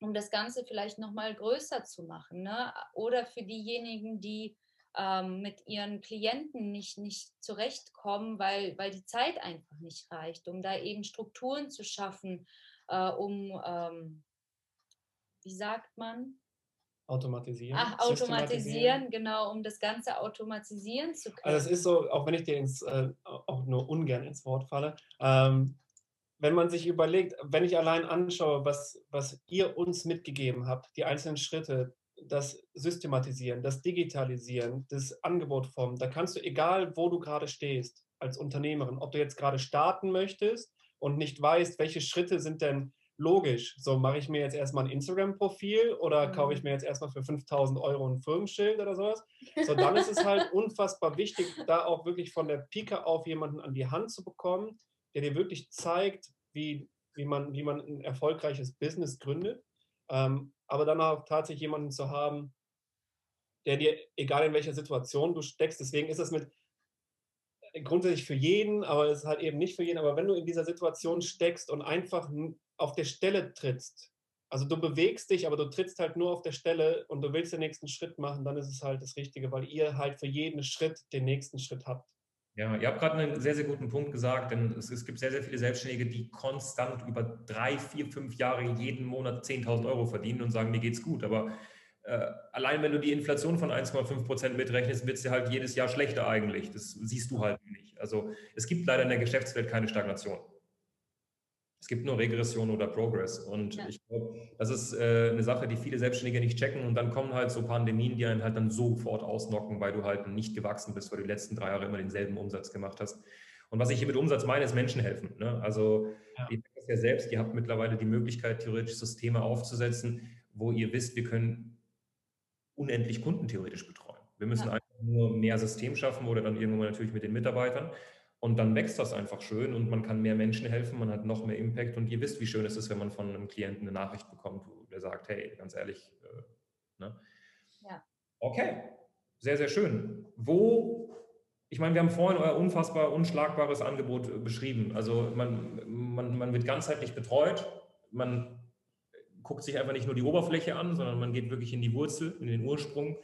um das Ganze vielleicht nochmal größer zu machen. Ne? Oder für diejenigen, die ähm, mit ihren Klienten nicht, nicht zurechtkommen, weil, weil die Zeit einfach nicht reicht, um da eben Strukturen zu schaffen, äh, um, ähm, wie sagt man? Automatisieren. Ach, automatisieren, genau, um das Ganze automatisieren zu können. Also es ist so, auch wenn ich dir ins, äh, auch nur ungern ins Wort falle, ähm, wenn man sich überlegt, wenn ich allein anschaue, was, was ihr uns mitgegeben habt, die einzelnen Schritte, das Systematisieren, das Digitalisieren, das Angebotformen, da kannst du, egal wo du gerade stehst, als Unternehmerin, ob du jetzt gerade starten möchtest und nicht weißt, welche Schritte sind denn logisch. So mache ich mir jetzt erstmal ein Instagram-Profil oder mhm. kaufe ich mir jetzt erstmal für 5000 Euro ein Firmenschild oder sowas. So, dann ist es halt unfassbar wichtig, da auch wirklich von der Pike auf jemanden an die Hand zu bekommen, der dir wirklich zeigt, wie, wie, man, wie man ein erfolgreiches Business gründet. Ähm, aber dann auch tatsächlich jemanden zu haben, der dir, egal in welcher Situation du steckst, deswegen ist es mit äh, grundsätzlich für jeden, aber es ist halt eben nicht für jeden, aber wenn du in dieser Situation steckst und einfach auf der Stelle trittst, also du bewegst dich, aber du trittst halt nur auf der Stelle und du willst den nächsten Schritt machen, dann ist es halt das Richtige, weil ihr halt für jeden Schritt den nächsten Schritt habt. Ja, ihr habt gerade einen sehr, sehr guten Punkt gesagt, denn es, es, gibt sehr, sehr viele Selbstständige, die konstant über drei, vier, fünf Jahre jeden Monat 10.000 Euro verdienen und sagen, mir geht's gut. Aber äh, allein wenn du die Inflation von 1,5 Prozent mitrechnest, wird es dir halt jedes Jahr schlechter eigentlich. Das siehst du halt nicht. Also es gibt leider in der Geschäftswelt keine Stagnation. Es gibt nur Regression oder Progress. Und ja. ich glaube, das ist äh, eine Sache, die viele Selbstständige nicht checken. Und dann kommen halt so Pandemien, die einen halt dann sofort ausnocken, weil du halt nicht gewachsen bist, weil du die letzten drei Jahre immer denselben Umsatz gemacht hast. Und was ich hier mit Umsatz meine, ist Menschen helfen. Ne? Also ja. ihr wisst ja selbst, ihr habt mittlerweile die Möglichkeit, theoretisch Systeme aufzusetzen, wo ihr wisst, wir können unendlich Kunden theoretisch betreuen. Wir müssen ja. einfach nur mehr System schaffen oder dann irgendwann natürlich mit den Mitarbeitern. Und dann wächst das einfach schön und man kann mehr Menschen helfen, man hat noch mehr Impact und ihr wisst, wie schön es ist, wenn man von einem Klienten eine Nachricht bekommt, der sagt, hey, ganz ehrlich, äh, ne? Ja. Okay. sehr, sehr schön. Wo, ich meine, wir haben vorhin euer unfassbar unschlagbares Angebot äh, beschrieben. Also man, man, man wird ganzheitlich betreut, man guckt sich einfach nicht nur die Oberfläche an, sondern man geht wirklich in die Wurzel, in den Ursprung.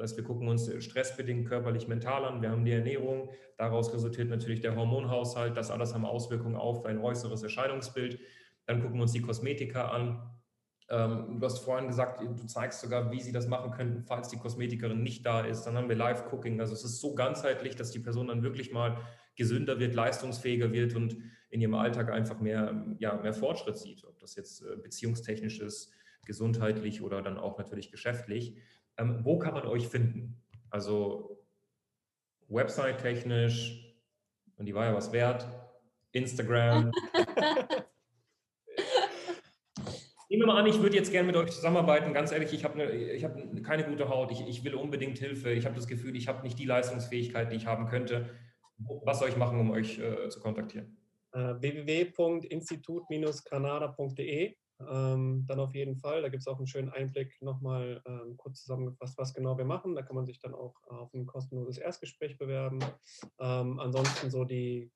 Das heißt, wir gucken uns stressbedingt körperlich, mental an. Wir haben die Ernährung. Daraus resultiert natürlich der Hormonhaushalt. Das alles haben Auswirkungen auf ein äußeres Erscheinungsbild. Dann gucken wir uns die Kosmetika an. Ähm, du hast vorhin gesagt, du zeigst sogar, wie sie das machen könnten, falls die Kosmetikerin nicht da ist. Dann haben wir Live-Cooking. Also es ist so ganzheitlich, dass die Person dann wirklich mal gesünder wird, leistungsfähiger wird und in ihrem Alltag einfach mehr, ja, mehr Fortschritt sieht. Ob das jetzt äh, beziehungstechnisch ist, gesundheitlich oder dann auch natürlich geschäftlich. Ähm, wo kann man euch finden? Also Website-technisch, und die war ja was wert, Instagram. Nehmen wir mal an, ich würde jetzt gerne mit euch zusammenarbeiten. Ganz ehrlich, ich habe ne, hab keine gute Haut. Ich, ich will unbedingt Hilfe. Ich habe das Gefühl, ich habe nicht die Leistungsfähigkeit, die ich haben könnte. Was soll ich machen, um euch äh, zu kontaktieren? Uh, www.institut-granada.de ähm, dann auf jeden Fall. Da gibt es auch einen schönen Einblick nochmal ähm, kurz zusammengefasst, was genau wir machen. Da kann man sich dann auch auf ein kostenloses Erstgespräch bewerben. Ähm, ansonsten so die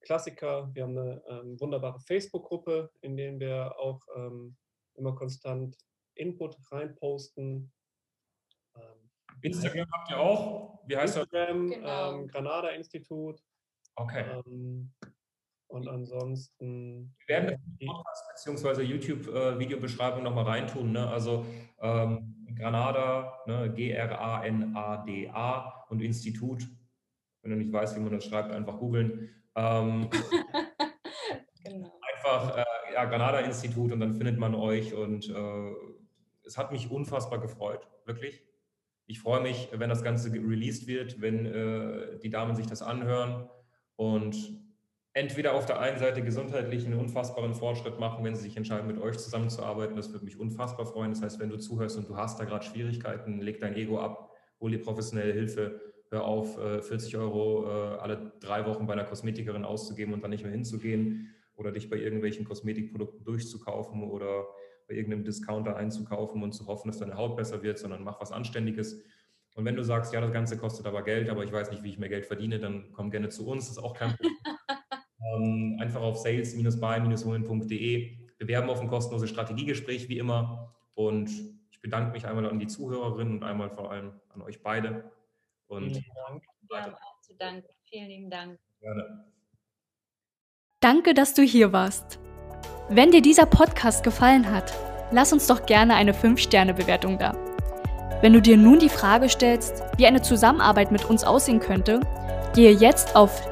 Klassiker. Wir haben eine ähm, wunderbare Facebook-Gruppe, in der wir auch ähm, immer konstant Input reinposten. Ähm, Instagram habt ihr auch? Wie heißt Instagram, das? Genau. Ähm, Granada Institut. Okay. Und ansonsten. Wir werden das Podcast bzw. YouTube-Videobeschreibung nochmal reintun. Ne? Also ähm, Granada, ne? G-R-A-N-A-D-A und Institut. Wenn du nicht weißt, wie man das schreibt, einfach googeln. Ähm, genau. Einfach äh, ja, Granada-Institut und dann findet man euch und äh, es hat mich unfassbar gefreut, wirklich. Ich freue mich, wenn das Ganze released wird, wenn äh, die Damen sich das anhören und entweder auf der einen Seite gesundheitlich einen unfassbaren Fortschritt machen, wenn sie sich entscheiden, mit euch zusammenzuarbeiten. Das würde mich unfassbar freuen. Das heißt, wenn du zuhörst und du hast da gerade Schwierigkeiten, leg dein Ego ab, hol dir professionelle Hilfe, hör auf, 40 äh, Euro äh, alle drei Wochen bei einer Kosmetikerin auszugeben und dann nicht mehr hinzugehen oder dich bei irgendwelchen Kosmetikprodukten durchzukaufen oder bei irgendeinem Discounter einzukaufen und zu hoffen, dass deine Haut besser wird, sondern mach was Anständiges. Und wenn du sagst, ja, das Ganze kostet aber Geld, aber ich weiß nicht, wie ich mehr Geld verdiene, dann komm gerne zu uns, das ist auch kein Problem. ähm, einfach auf sales-buy-women.de bewerben auf ein kostenloses Strategiegespräch wie immer. Und ich bedanke mich einmal an die Zuhörerinnen und einmal vor allem an euch beide. Und Vielen Dank. Wir haben auch zu danken. Vielen lieben Dank. Gerne. Danke, dass du hier warst. Wenn dir dieser Podcast gefallen hat, lass uns doch gerne eine 5-Sterne-Bewertung da. Wenn du dir nun die Frage stellst, wie eine Zusammenarbeit mit uns aussehen könnte, gehe jetzt auf